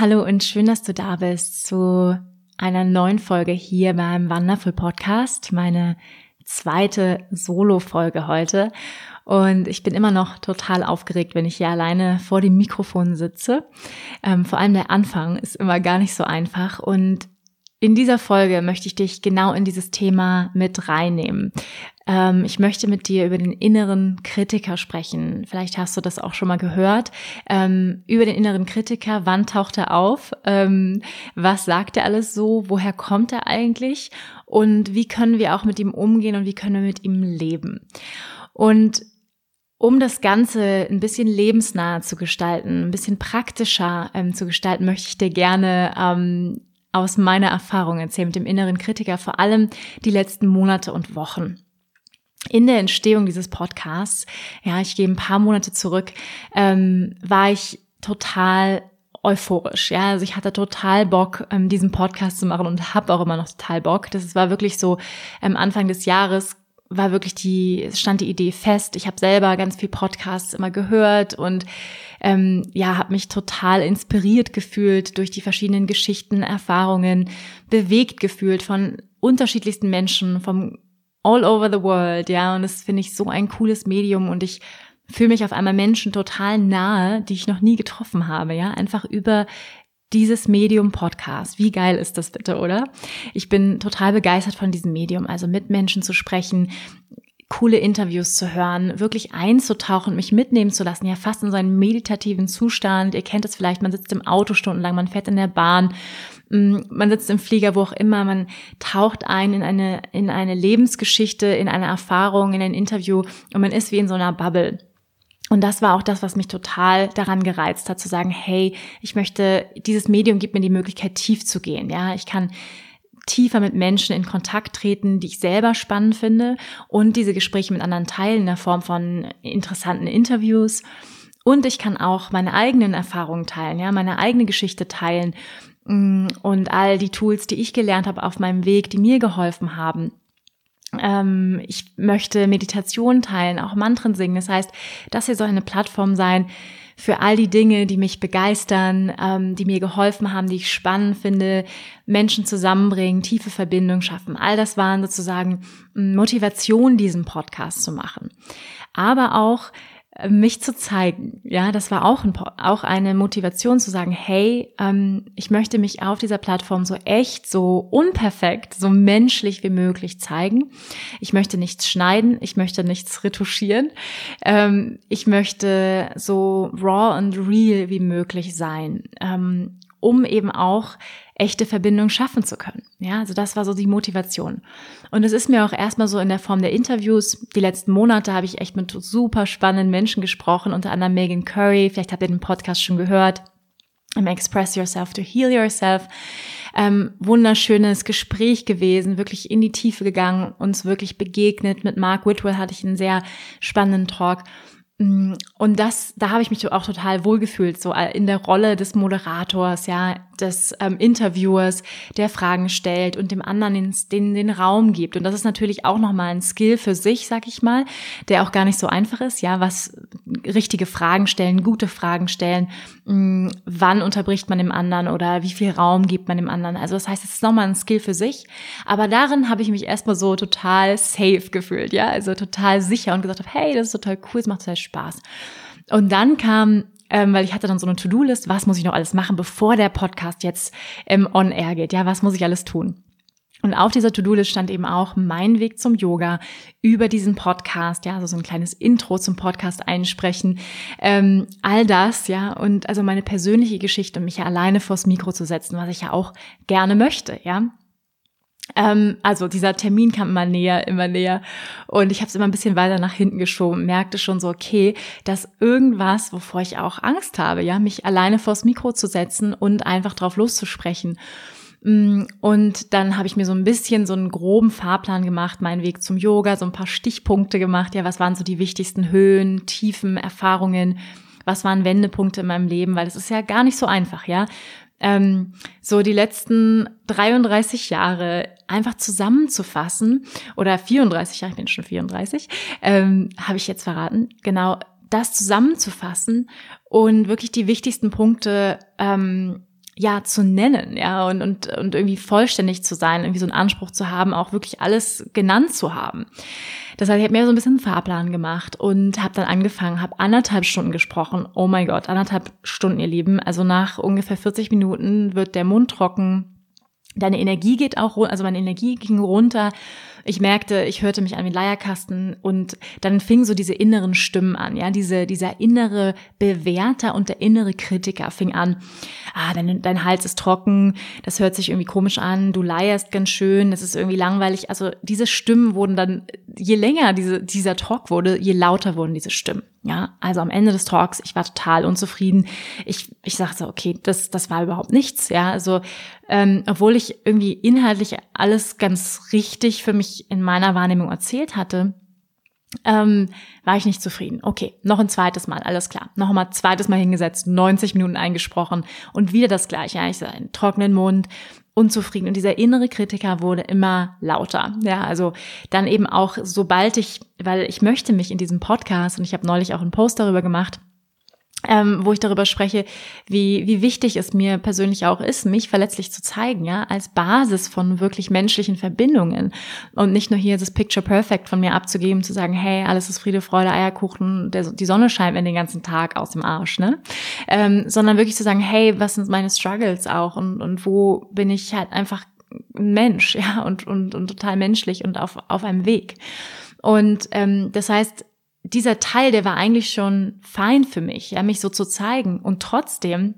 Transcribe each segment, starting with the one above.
Hallo und schön, dass du da bist zu einer neuen Folge hier beim Wonderful Podcast, meine zweite Solo-Folge heute. Und ich bin immer noch total aufgeregt, wenn ich hier alleine vor dem Mikrofon sitze. Ähm, vor allem der Anfang ist immer gar nicht so einfach. Und in dieser Folge möchte ich dich genau in dieses Thema mit reinnehmen. Ähm, ich möchte mit dir über den inneren Kritiker sprechen. Vielleicht hast du das auch schon mal gehört. Ähm, über den inneren Kritiker, wann taucht er auf? Ähm, was sagt er alles so? Woher kommt er eigentlich? Und wie können wir auch mit ihm umgehen und wie können wir mit ihm leben? Und um das Ganze ein bisschen lebensnah zu gestalten, ein bisschen praktischer ähm, zu gestalten, möchte ich dir gerne ähm, aus meiner Erfahrung erzählen mit dem inneren Kritiker, vor allem die letzten Monate und Wochen. In der Entstehung dieses Podcasts, ja, ich gehe ein paar Monate zurück, ähm, war ich total euphorisch. Ja, also ich hatte total Bock, ähm, diesen Podcast zu machen und habe auch immer noch total Bock. Das war wirklich so ähm, Anfang des Jahres war wirklich die, stand die Idee fest. Ich habe selber ganz viel Podcasts immer gehört und ähm, ja, habe mich total inspiriert gefühlt durch die verschiedenen Geschichten, Erfahrungen, bewegt gefühlt von unterschiedlichsten Menschen, vom all over the world, ja, und das finde ich so ein cooles Medium und ich fühle mich auf einmal Menschen total nahe, die ich noch nie getroffen habe, ja, einfach über dieses Medium Podcast. Wie geil ist das bitte, oder? Ich bin total begeistert von diesem Medium, also mit Menschen zu sprechen, coole Interviews zu hören, wirklich einzutauchen, mich mitnehmen zu lassen, ja fast in so einen meditativen Zustand. Ihr kennt es vielleicht, man sitzt im Auto stundenlang, man fährt in der Bahn, mm, man sitzt im Flieger, wo auch immer, man taucht ein in eine, in eine Lebensgeschichte, in eine Erfahrung, in ein Interview und man ist wie in so einer Bubble. Und das war auch das, was mich total daran gereizt hat, zu sagen, hey, ich möchte, dieses Medium gibt mir die Möglichkeit, tief zu gehen. Ja, ich kann tiefer mit Menschen in Kontakt treten, die ich selber spannend finde und diese Gespräche mit anderen teilen in der Form von interessanten Interviews. Und ich kann auch meine eigenen Erfahrungen teilen, ja, meine eigene Geschichte teilen mm, und all die Tools, die ich gelernt habe auf meinem Weg, die mir geholfen haben ähm, ich möchte Meditation teilen, auch Mantren singen. Das heißt, das hier soll eine Plattform sein für all die Dinge, die mich begeistern, ähm, die mir geholfen haben, die ich spannend finde, Menschen zusammenbringen, tiefe Verbindungen schaffen. All das waren sozusagen Motivation, diesen Podcast zu machen. Aber auch mich zu zeigen. Ja, das war auch, ein, auch eine Motivation zu sagen, hey, ähm, ich möchte mich auf dieser Plattform so echt, so unperfekt, so menschlich wie möglich zeigen. Ich möchte nichts schneiden, ich möchte nichts retuschieren. Ähm, ich möchte so raw und real wie möglich sein, ähm, um eben auch echte Verbindung schaffen zu können. Ja, also das war so die Motivation. Und es ist mir auch erstmal so in der Form der Interviews. Die letzten Monate habe ich echt mit super spannenden Menschen gesprochen, unter anderem Megan Curry. Vielleicht habt ihr den Podcast schon gehört. Express Yourself to Heal Yourself. Ähm, wunderschönes Gespräch gewesen, wirklich in die Tiefe gegangen, uns wirklich begegnet. Mit Mark Whitwell hatte ich einen sehr spannenden Talk. Mm, und das, da habe ich mich auch total wohlgefühlt, so äh, in der Rolle des Moderators, ja, des ähm, Interviewers, der Fragen stellt und dem anderen den, den, den Raum gibt. Und das ist natürlich auch nochmal ein Skill für sich, sag ich mal, der auch gar nicht so einfach ist, ja, was richtige Fragen stellen, gute Fragen stellen, mh, mm, wann unterbricht man dem anderen oder wie viel Raum gibt man dem anderen. Also das heißt, es ist nochmal ein Skill für sich. Aber darin habe ich mich erstmal so total safe gefühlt, ja, also total sicher und gesagt habe, hey, das ist total cool, es macht total Spaß. Und dann kam ähm, weil ich hatte dann so eine To-Do-List, was muss ich noch alles machen, bevor der Podcast jetzt ähm, on air geht? Ja, was muss ich alles tun? Und auf dieser To-Do-List stand eben auch mein Weg zum Yoga über diesen Podcast, ja, also so ein kleines Intro zum Podcast einsprechen, ähm, all das, ja, und also meine persönliche Geschichte, mich ja alleine vors Mikro zu setzen, was ich ja auch gerne möchte, ja. Ähm, also dieser Termin kam immer näher, immer näher. Und ich habe es immer ein bisschen weiter nach hinten geschoben, merkte schon so, okay, dass irgendwas, wovor ich auch Angst habe, ja, mich alleine vors Mikro zu setzen und einfach drauf loszusprechen. Mm, und dann habe ich mir so ein bisschen so einen groben Fahrplan gemacht, meinen Weg zum Yoga, so ein paar Stichpunkte gemacht. Ja, was waren so die wichtigsten Höhen, Tiefen, Erfahrungen? Was waren Wendepunkte in meinem Leben? Weil es ist ja gar nicht so einfach, ja ähm, so die letzten 33 Jahre einfach zusammenzufassen oder 34 Jahre, ich bin schon 34, ähm, habe ich jetzt verraten, genau das zusammenzufassen und wirklich die wichtigsten Punkte ähm, ja zu nennen, ja, und, und, und irgendwie vollständig zu sein, irgendwie so einen Anspruch zu haben, auch wirklich alles genannt zu haben. Das heißt, ich habe mir so ein bisschen einen Fahrplan gemacht und habe dann angefangen, habe anderthalb Stunden gesprochen. Oh mein Gott, anderthalb Stunden, ihr Lieben. Also nach ungefähr 40 Minuten wird der Mund trocken. Deine Energie geht auch, also meine Energie ging runter ich merkte, ich hörte mich an wie Leierkasten und dann fingen so diese inneren Stimmen an, ja, diese, dieser innere Bewerter und der innere Kritiker fing an, ah, dein, dein Hals ist trocken, das hört sich irgendwie komisch an, du leierst ganz schön, das ist irgendwie langweilig. Also diese Stimmen wurden dann, je länger diese, dieser Talk wurde, je lauter wurden diese Stimmen. Ja, also am Ende des Talks, ich war total unzufrieden. Ich, ich sagte, okay, das, das war überhaupt nichts. Ja, also ähm, obwohl ich irgendwie inhaltlich alles ganz richtig für mich in meiner Wahrnehmung erzählt hatte, ähm, war ich nicht zufrieden. Okay, noch ein zweites Mal, alles klar. Noch mal zweites Mal hingesetzt, 90 Minuten eingesprochen und wieder das Gleiche. Ja, ich sah einen trockenen Mund, unzufrieden. Und dieser innere Kritiker wurde immer lauter. Ja, also dann eben auch, sobald ich, weil ich möchte mich in diesem Podcast, und ich habe neulich auch einen Post darüber gemacht, ähm, wo ich darüber spreche, wie, wie wichtig es mir persönlich auch ist, mich verletzlich zu zeigen, ja, als Basis von wirklich menschlichen Verbindungen. Und nicht nur hier das Picture Perfect von mir abzugeben, zu sagen, hey, alles ist Friede, Freude, Eierkuchen, der, die Sonne scheint mir den ganzen Tag aus dem Arsch, ne, ähm, sondern wirklich zu sagen, hey, was sind meine Struggles auch? Und, und wo bin ich halt einfach ein Mensch, ja, und, und, und total menschlich und auf, auf einem Weg. Und ähm, das heißt, dieser Teil, der war eigentlich schon fein für mich, ja, mich so zu zeigen. Und trotzdem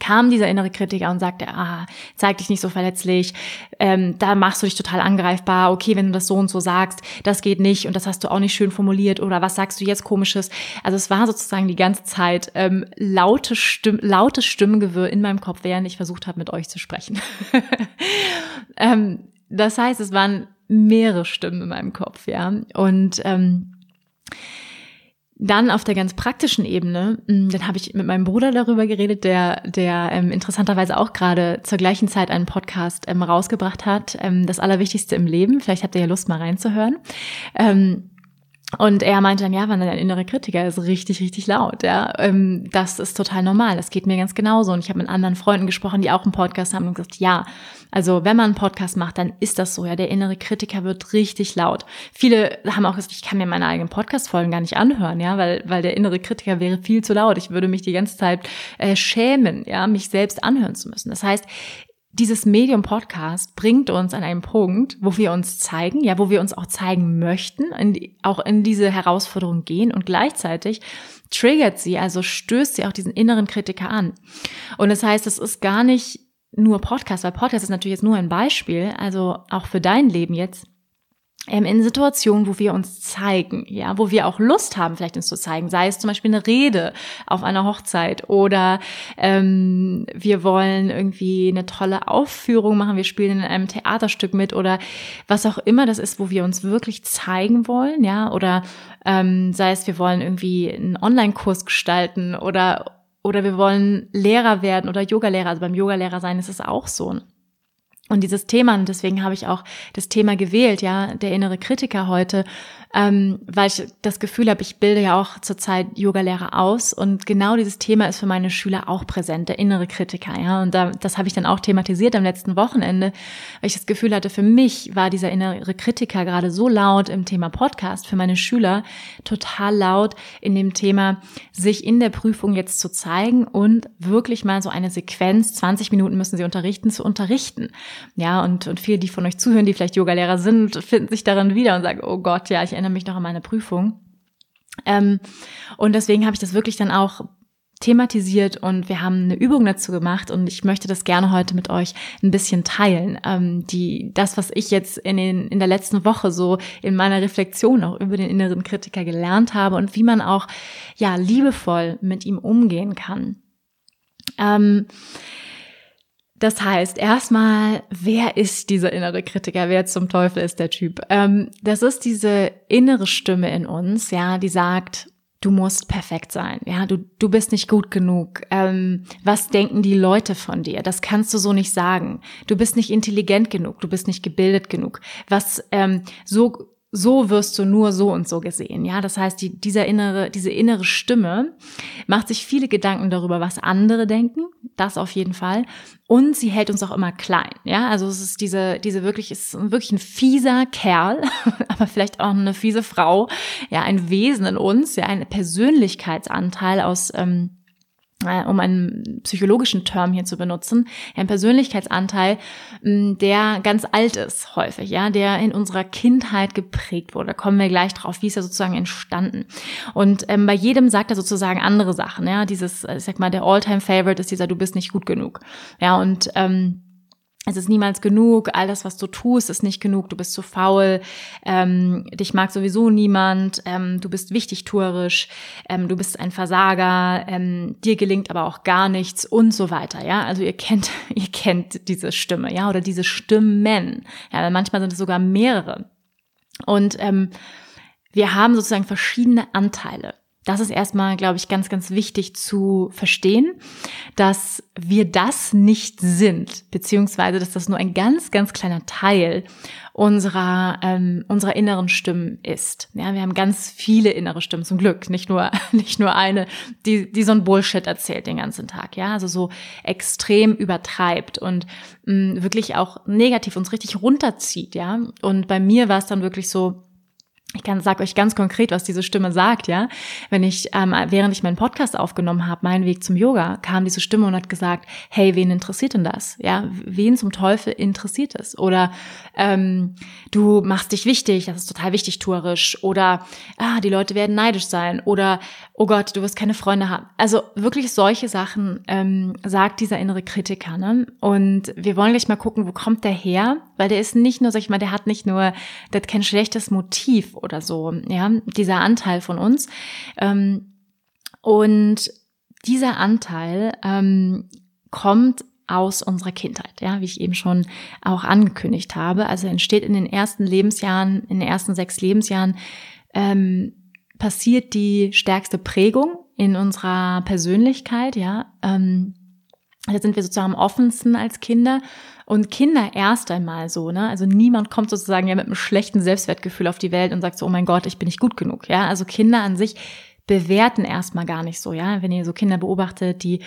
kam dieser innere Kritiker und sagte, ah, zeig dich nicht so verletzlich, ähm, da machst du dich total angreifbar, okay, wenn du das so und so sagst, das geht nicht und das hast du auch nicht schön formuliert oder was sagst du jetzt komisches? Also es war sozusagen die ganze Zeit ähm, laute Stimm lautes Stimmengewirr in meinem Kopf, während ich versucht habe, mit euch zu sprechen. ähm, das heißt, es waren mehrere Stimmen in meinem Kopf, ja. Und ähm, dann auf der ganz praktischen Ebene, mm, dann habe ich mit meinem Bruder darüber geredet, der, der ähm, interessanterweise auch gerade zur gleichen Zeit einen Podcast ähm, rausgebracht hat, ähm, das Allerwichtigste im Leben. Vielleicht habt ihr ja Lust mal reinzuhören. Ähm, und er meinte dann, ja, wenn dein innere Kritiker ist richtig, richtig laut, ja, ähm, das ist total normal. Das geht mir ganz genauso. Und ich habe mit anderen Freunden gesprochen, die auch einen Podcast haben und gesagt, ja, also wenn man einen Podcast macht, dann ist das so, ja, der innere Kritiker wird richtig laut. Viele haben auch gesagt, ich kann mir meine eigenen Podcast-Folgen gar nicht anhören, ja, weil, weil der innere Kritiker wäre viel zu laut. Ich würde mich die ganze Zeit äh, schämen, ja, mich selbst anhören zu müssen. Das heißt, dieses Medium Podcast bringt uns an einen Punkt, wo wir uns zeigen, ja, wo wir uns auch zeigen möchten, in, auch in diese Herausforderung gehen und gleichzeitig triggert sie, also stößt sie auch diesen inneren Kritiker an. Und das heißt, es ist gar nicht nur Podcast, weil Podcast ist natürlich jetzt nur ein Beispiel, also auch für dein Leben jetzt ähm, in Situationen, wo wir uns zeigen, ja, wo wir auch Lust haben, vielleicht uns zu zeigen, sei es zum Beispiel eine Rede auf einer Hochzeit oder ähm, wir wollen irgendwie eine tolle Aufführung machen, wir spielen in einem Theaterstück mit oder was auch immer das ist, wo wir uns wirklich zeigen wollen, ja, oder ähm, sei es, wir wollen irgendwie einen Online-Kurs gestalten oder oder wir wollen Lehrer werden oder Yogalehrer, also beim Yogalehrer sein ist es auch so. Und dieses Thema, und deswegen habe ich auch das Thema gewählt, ja, der innere Kritiker heute, ähm, weil ich das Gefühl habe, ich bilde ja auch zurzeit Yogalehrer aus und genau dieses Thema ist für meine Schüler auch präsent, der innere Kritiker, ja. Und da, das habe ich dann auch thematisiert am letzten Wochenende, weil ich das Gefühl hatte, für mich war dieser innere Kritiker gerade so laut im Thema Podcast, für meine Schüler total laut in dem Thema, sich in der Prüfung jetzt zu zeigen und wirklich mal so eine Sequenz, 20 Minuten müssen sie unterrichten, zu unterrichten. Ja, und, und viele, die von euch zuhören, die vielleicht Yogalehrer sind, finden sich darin wieder und sagen, oh Gott, ja, ich erinnere mich noch an meine Prüfung. Ähm, und deswegen habe ich das wirklich dann auch thematisiert und wir haben eine Übung dazu gemacht und ich möchte das gerne heute mit euch ein bisschen teilen. Ähm, die, das, was ich jetzt in, den, in der letzten Woche so in meiner Reflexion auch über den inneren Kritiker gelernt habe und wie man auch ja liebevoll mit ihm umgehen kann. Ähm, das heißt, erstmal, wer ist dieser innere Kritiker? Wer zum Teufel ist der Typ? Ähm, das ist diese innere Stimme in uns, ja, die sagt, du musst perfekt sein, ja, du, du bist nicht gut genug. Ähm, was denken die Leute von dir? Das kannst du so nicht sagen. Du bist nicht intelligent genug, du bist nicht gebildet genug. Was ähm, so so wirst du nur so und so gesehen. Ja, das heißt, die, dieser innere, diese innere Stimme macht sich viele Gedanken darüber, was andere denken. Das auf jeden Fall. Und sie hält uns auch immer klein. Ja, also es ist diese, diese wirklich, ist wirklich ein fieser Kerl, aber vielleicht auch eine fiese Frau. Ja, ein Wesen in uns, ja, ein Persönlichkeitsanteil aus, ähm, äh, um einen psychologischen Term hier zu benutzen, ein Persönlichkeitsanteil, mm, der ganz alt ist häufig, ja, der in unserer Kindheit geprägt wurde. Da kommen wir gleich drauf, wie ist er sozusagen entstanden. Und ähm, bei jedem sagt er sozusagen andere Sachen, ja, dieses, ich sag mal, der Alltime favorite ist dieser, du bist nicht gut genug. Ja, und ähm, es ist niemals genug, all das, was du tust, ist nicht genug, du bist zu faul, ähm, dich mag sowieso niemand, ähm, du bist wichtigtuerisch, ähm, du bist ein Versager, ähm, dir gelingt aber auch gar nichts und so weiter, ja. Also ihr kennt, ihr kennt diese Stimme, ja, oder diese Stimmen. Ja, manchmal sind es sogar mehrere. Und ähm, wir haben sozusagen verschiedene Anteile. Das ist erstmal, glaube ich, ganz, ganz wichtig zu verstehen, dass wir das nicht sind, beziehungsweise dass das nur ein ganz, ganz kleiner Teil unserer, ähm, unserer inneren Stimmen ist. Ja, wir haben ganz viele innere Stimmen, zum Glück, nicht nur, nicht nur eine, die, die so ein Bullshit erzählt den ganzen Tag, ja, also so extrem übertreibt und mh, wirklich auch negativ uns richtig runterzieht, ja. Und bei mir war es dann wirklich so, ich kann sag euch ganz konkret, was diese Stimme sagt, ja. Wenn ich, ähm, während ich meinen Podcast aufgenommen habe, meinen Weg zum Yoga, kam diese Stimme und hat gesagt, hey, wen interessiert denn das? Ja, wen zum Teufel interessiert es? Oder ähm, du machst dich wichtig, das ist total wichtig, tourisch. Oder ah, die Leute werden neidisch sein. Oder oh Gott, du wirst keine Freunde haben. Also wirklich solche Sachen ähm, sagt dieser innere Kritiker. Ne? Und wir wollen gleich mal gucken, wo kommt der her? Weil der ist nicht nur, sag ich mal, der hat nicht nur, der hat kein schlechtes Motiv oder so, ja, dieser Anteil von uns. Ähm, und dieser Anteil ähm, kommt aus unserer Kindheit, ja, wie ich eben schon auch angekündigt habe. Also entsteht in den ersten Lebensjahren, in den ersten sechs Lebensjahren, ähm, passiert die stärkste Prägung in unserer Persönlichkeit, ja. Ähm, da sind wir sozusagen am offensten als Kinder und Kinder erst einmal so, ne? Also niemand kommt sozusagen ja mit einem schlechten Selbstwertgefühl auf die Welt und sagt so, oh mein Gott, ich bin nicht gut genug, ja? Also Kinder an sich bewerten erstmal gar nicht so, ja? Wenn ihr so Kinder beobachtet, die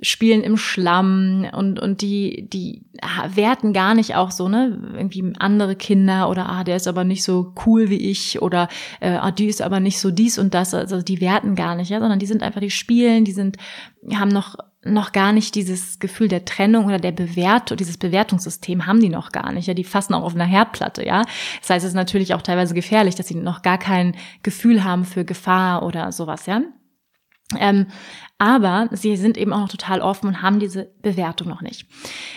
spielen im Schlamm und, und die, die werten gar nicht auch so, ne, irgendwie andere Kinder oder ah, der ist aber nicht so cool wie ich oder äh, ah, die ist aber nicht so dies und das, also die werten gar nicht, ja, sondern die sind einfach, die spielen, die sind, haben noch noch gar nicht dieses Gefühl der Trennung oder der Bewertung, dieses Bewertungssystem haben die noch gar nicht. Ja, die fassen auch auf einer Herdplatte, ja. Das heißt, es ist natürlich auch teilweise gefährlich, dass sie noch gar kein Gefühl haben für Gefahr oder sowas, ja. Ähm, aber sie sind eben auch noch total offen und haben diese Bewertung noch nicht.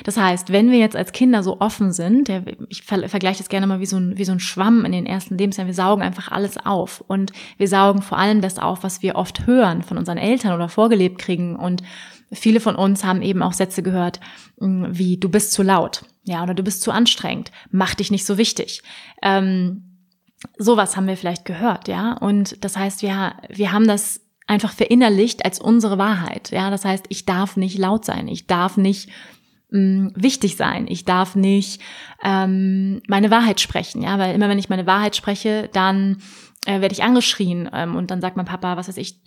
Das heißt, wenn wir jetzt als Kinder so offen sind, ich vergleiche das gerne mal wie so, ein, wie so ein Schwamm in den ersten Lebensjahren, wir saugen einfach alles auf und wir saugen vor allem das auf, was wir oft hören von unseren Eltern oder vorgelebt kriegen und viele von uns haben eben auch Sätze gehört, mm, wie du bist zu laut, ja, oder du bist zu anstrengend, mach dich nicht so wichtig. Ähm, sowas haben wir vielleicht gehört, ja. Und das heißt, wir, wir haben das einfach verinnerlicht als unsere Wahrheit. Ja, das heißt, ich darf nicht laut sein, ich darf nicht mh, mm, wichtig sein, ich darf nicht ähm, meine Wahrheit sprechen. Ja, weil immer wenn ich meine Wahrheit spreche, dann äh, werde ich angeschrien ähm, und dann sagt mein Papa, was weiß ich,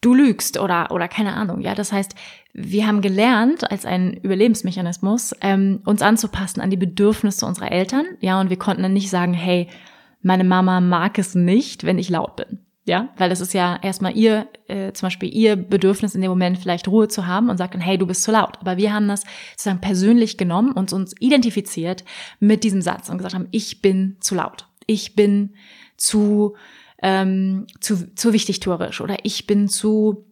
du lügst oder oder keine Ahnung. Ja, das heißt, wir haben gelernt als ein Überlebensmechanismus ähm, uns anzupassen an die Bedürfnisse unserer Eltern. Ja, und wir konnten dann nicht sagen, hey, meine Mama mag es nicht, wenn ich laut bin. Ja, weil das ist ja erstmal ihr, äh, zum Beispiel ihr Bedürfnis in dem Moment vielleicht Ruhe zu haben und sagt dann, hey, du bist zu laut. Aber wir haben das sozusagen persönlich genommen und uns identifiziert mit diesem Satz und gesagt haben, ich bin zu laut. Ich bin zu, ähm, zu, zu wichtigtuerisch oder ich bin zu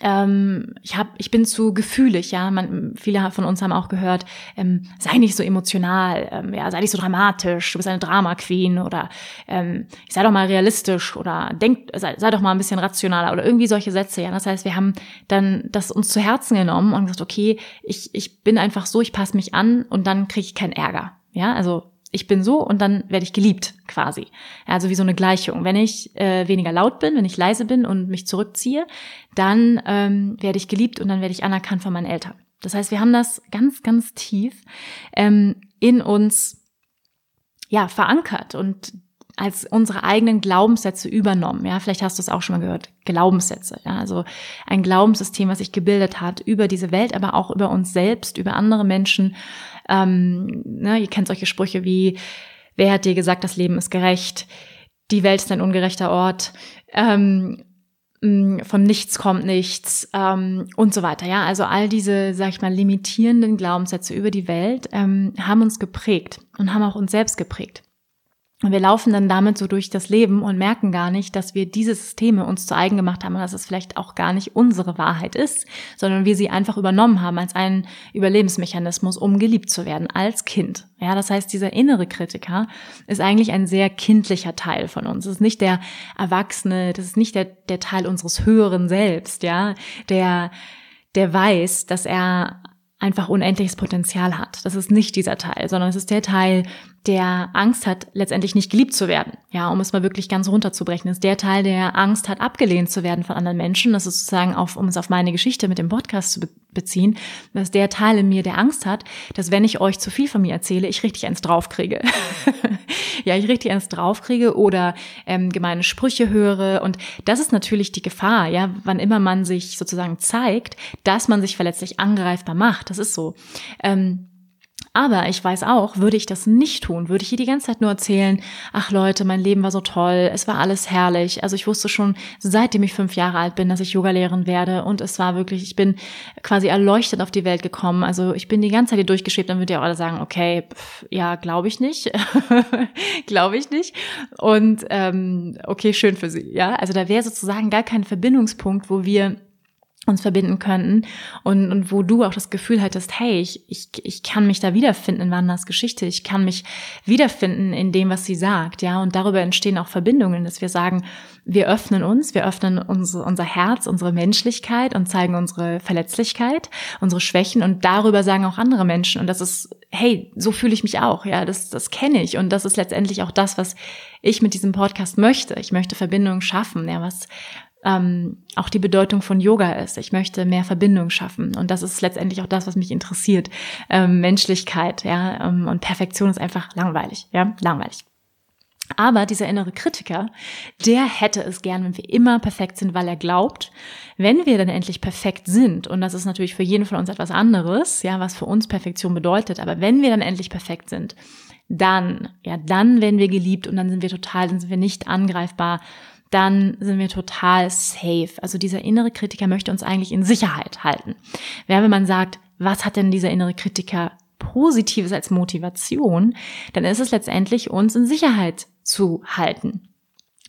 ähm, ich hab, ich bin zu gefühlig, ja. Man, viele von uns haben auch gehört, ähm, sei nicht so emotional, ähm, ja, sei nicht so dramatisch, du bist eine Drama Queen oder ähm, sei doch mal realistisch oder denk, sei, sei doch mal ein bisschen rationaler oder irgendwie solche Sätze, ja. Das heißt, wir haben dann das uns zu Herzen genommen und gesagt, okay, ich, ich bin einfach so, ich passe mich an und dann kriege ich keinen Ärger, ja. Also ich bin so und dann werde ich geliebt quasi. Also wie so eine Gleichung. Wenn ich äh, weniger laut bin, wenn ich leise bin und mich zurückziehe, dann ähm, werde ich geliebt und dann werde ich anerkannt von meinen Eltern. Das heißt, wir haben das ganz, ganz tief ähm, in uns ja verankert und als unsere eigenen Glaubenssätze übernommen. Ja, vielleicht hast du es auch schon mal gehört. Glaubenssätze. Ja, also ein Glaubenssystem, was sich gebildet hat über diese Welt, aber auch über uns selbst, über andere Menschen ähm, ne, ihr kennt solche Sprüche wie, wer hat dir gesagt, das Leben ist gerecht? Die Welt ist ein ungerechter Ort. Ähm, von nichts kommt nichts ähm, und so weiter. Ja, also all diese, sag ich mal, limitierenden Glaubenssätze über die Welt ähm, haben uns geprägt und haben auch uns selbst geprägt. Und wir laufen dann damit so durch das Leben und merken gar nicht, dass wir diese Systeme uns zu eigen gemacht haben und dass es vielleicht auch gar nicht unsere Wahrheit ist, sondern wir sie einfach übernommen haben als einen Überlebensmechanismus, um geliebt zu werden als Kind. Ja, das heißt, dieser innere Kritiker ist eigentlich ein sehr kindlicher Teil von uns. Es ist nicht der Erwachsene, das ist nicht der, der Teil unseres höheren Selbst, ja, der, der weiß, dass er einfach unendliches Potenzial hat. Das ist nicht dieser Teil, sondern es ist der Teil, der Angst hat, letztendlich nicht geliebt zu werden. Ja, um es mal wirklich ganz runterzubrechen, ist der Teil, der Angst hat, abgelehnt zu werden von anderen Menschen. Das ist sozusagen auf, um es auf meine Geschichte mit dem Podcast zu beziehen, dass der Teil in mir, der Angst hat, dass wenn ich euch zu viel von mir erzähle, ich richtig eins draufkriege. ja, ich richtig eins draufkriege oder ähm, gemeine Sprüche höre. Und das ist natürlich die Gefahr, ja, wann immer man sich sozusagen zeigt, dass man sich verletzlich angreifbar macht. Das ist so. Ähm, aber ich weiß auch, würde ich das nicht tun, würde ich hier die ganze Zeit nur erzählen, ach Leute, mein Leben war so toll, es war alles herrlich. Also ich wusste schon, seitdem ich fünf Jahre alt bin, dass ich Yogalehrerin werde und es war wirklich, ich bin quasi erleuchtet auf die Welt gekommen. Also ich bin die ganze Zeit hier durchgeschrieben, dann würdet ihr auch alle sagen, okay, pff, ja, glaube ich nicht, glaube ich nicht. Und ähm, okay, schön für sie, ja. Also da wäre sozusagen gar kein Verbindungspunkt, wo wir uns verbinden könnten. Und, und wo du auch das Gefühl hattest, hey, ich, ich, ich kann mich da wiederfinden in Wanders Geschichte, ich kann mich wiederfinden in dem, was sie sagt, ja, und darüber entstehen auch Verbindungen, dass wir sagen, wir öffnen uns, wir öffnen unsere, unser Herz, unsere Menschlichkeit und zeigen unsere Verletzlichkeit, unsere Schwächen und darüber sagen auch andere Menschen. Und das ist, hey, so fühle ich mich auch, ja, das, das kenne ich. Und das ist letztendlich auch das, was ich mit diesem Podcast möchte. Ich möchte Verbindungen schaffen, ja, was, ähm, auch die Bedeutung von Yoga ist. Ich möchte mehr Verbindung schaffen und das ist letztendlich auch das, was mich interessiert. Ähm, Menschlichkeit, ja, ähm, und Perfektion ist einfach langweilig, ja, langweilig. Aber dieser innere Kritiker, der hätte es gern, wenn wir immer perfekt sind, weil er glaubt, wenn wir dann endlich perfekt sind, und das ist natürlich für jeden von uns etwas anderes, ja, was für uns Perfektion bedeutet, aber wenn wir dann endlich perfekt sind, dann, ja, dann werden wir geliebt und dann sind wir total, dann sind wir nicht angreifbar, dann sind wir total safe. Also dieser innere Kritiker möchte uns eigentlich in Sicherheit halten. Wenn man sagt, was hat denn dieser innere Kritiker Positives als Motivation, dann ist es letztendlich uns in Sicherheit zu halten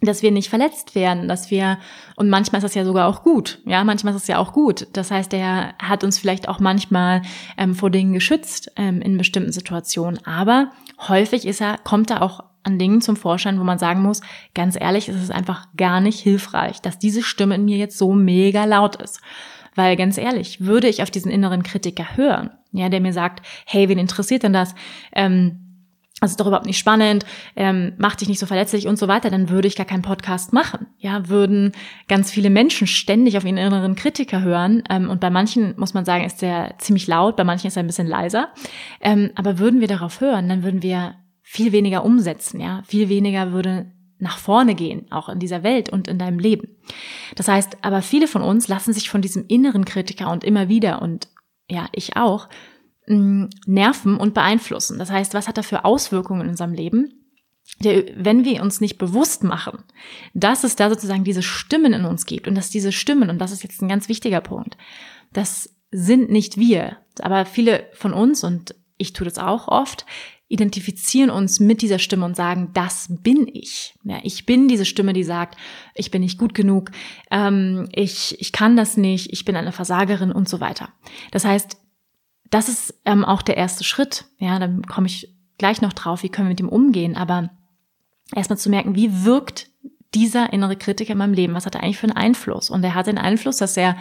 dass wir nicht verletzt werden, dass wir, und manchmal ist das ja sogar auch gut, ja, manchmal ist es ja auch gut. Das heißt, er hat uns vielleicht auch manchmal ähm, vor Dingen geschützt ähm, in bestimmten Situationen, aber häufig ist er, kommt er auch an Dingen zum Vorschein, wo man sagen muss, ganz ehrlich, es ist einfach gar nicht hilfreich, dass diese Stimme in mir jetzt so mega laut ist. Weil ganz ehrlich, würde ich auf diesen inneren Kritiker hören, ja, der mir sagt, hey, wen interessiert denn das? Ähm, das ist doch überhaupt nicht spannend, ähm, mach dich nicht so verletzlich und so weiter, dann würde ich gar keinen Podcast machen. Ja, würden ganz viele Menschen ständig auf ihren inneren Kritiker hören. Ähm, und bei manchen, muss man sagen, ist der ziemlich laut, bei manchen ist er ein bisschen leiser. Ähm, aber würden wir darauf hören, dann würden wir viel weniger umsetzen, ja, viel weniger würde nach vorne gehen, auch in dieser Welt und in deinem Leben. Das heißt, aber viele von uns lassen sich von diesem inneren Kritiker und immer wieder und ja, ich auch, mm, nerven und beeinflussen. Das heißt, was hat er für Auswirkungen in unserem Leben? Der, wenn wir uns nicht bewusst machen, dass es da sozusagen diese Stimmen in uns gibt und dass diese Stimmen, und das ist jetzt ein ganz wichtiger Punkt, das sind nicht wir, aber viele von uns und ich tue das auch oft, identifizieren uns mit dieser Stimme und sagen, das bin ich. Ja, ich bin diese Stimme, die sagt, ich bin nicht gut genug, ähm, ich, ich kann das nicht, ich bin eine Versagerin und so weiter. Das heißt, das ist ähm, auch der erste Schritt. Ja, dann komme ich gleich noch drauf, wie können wir mit dem umgehen, aber erstmal zu merken, wie wirkt dieser innere Kritiker in meinem Leben? Was hat er eigentlich für einen Einfluss? Und er hat den Einfluss, dass er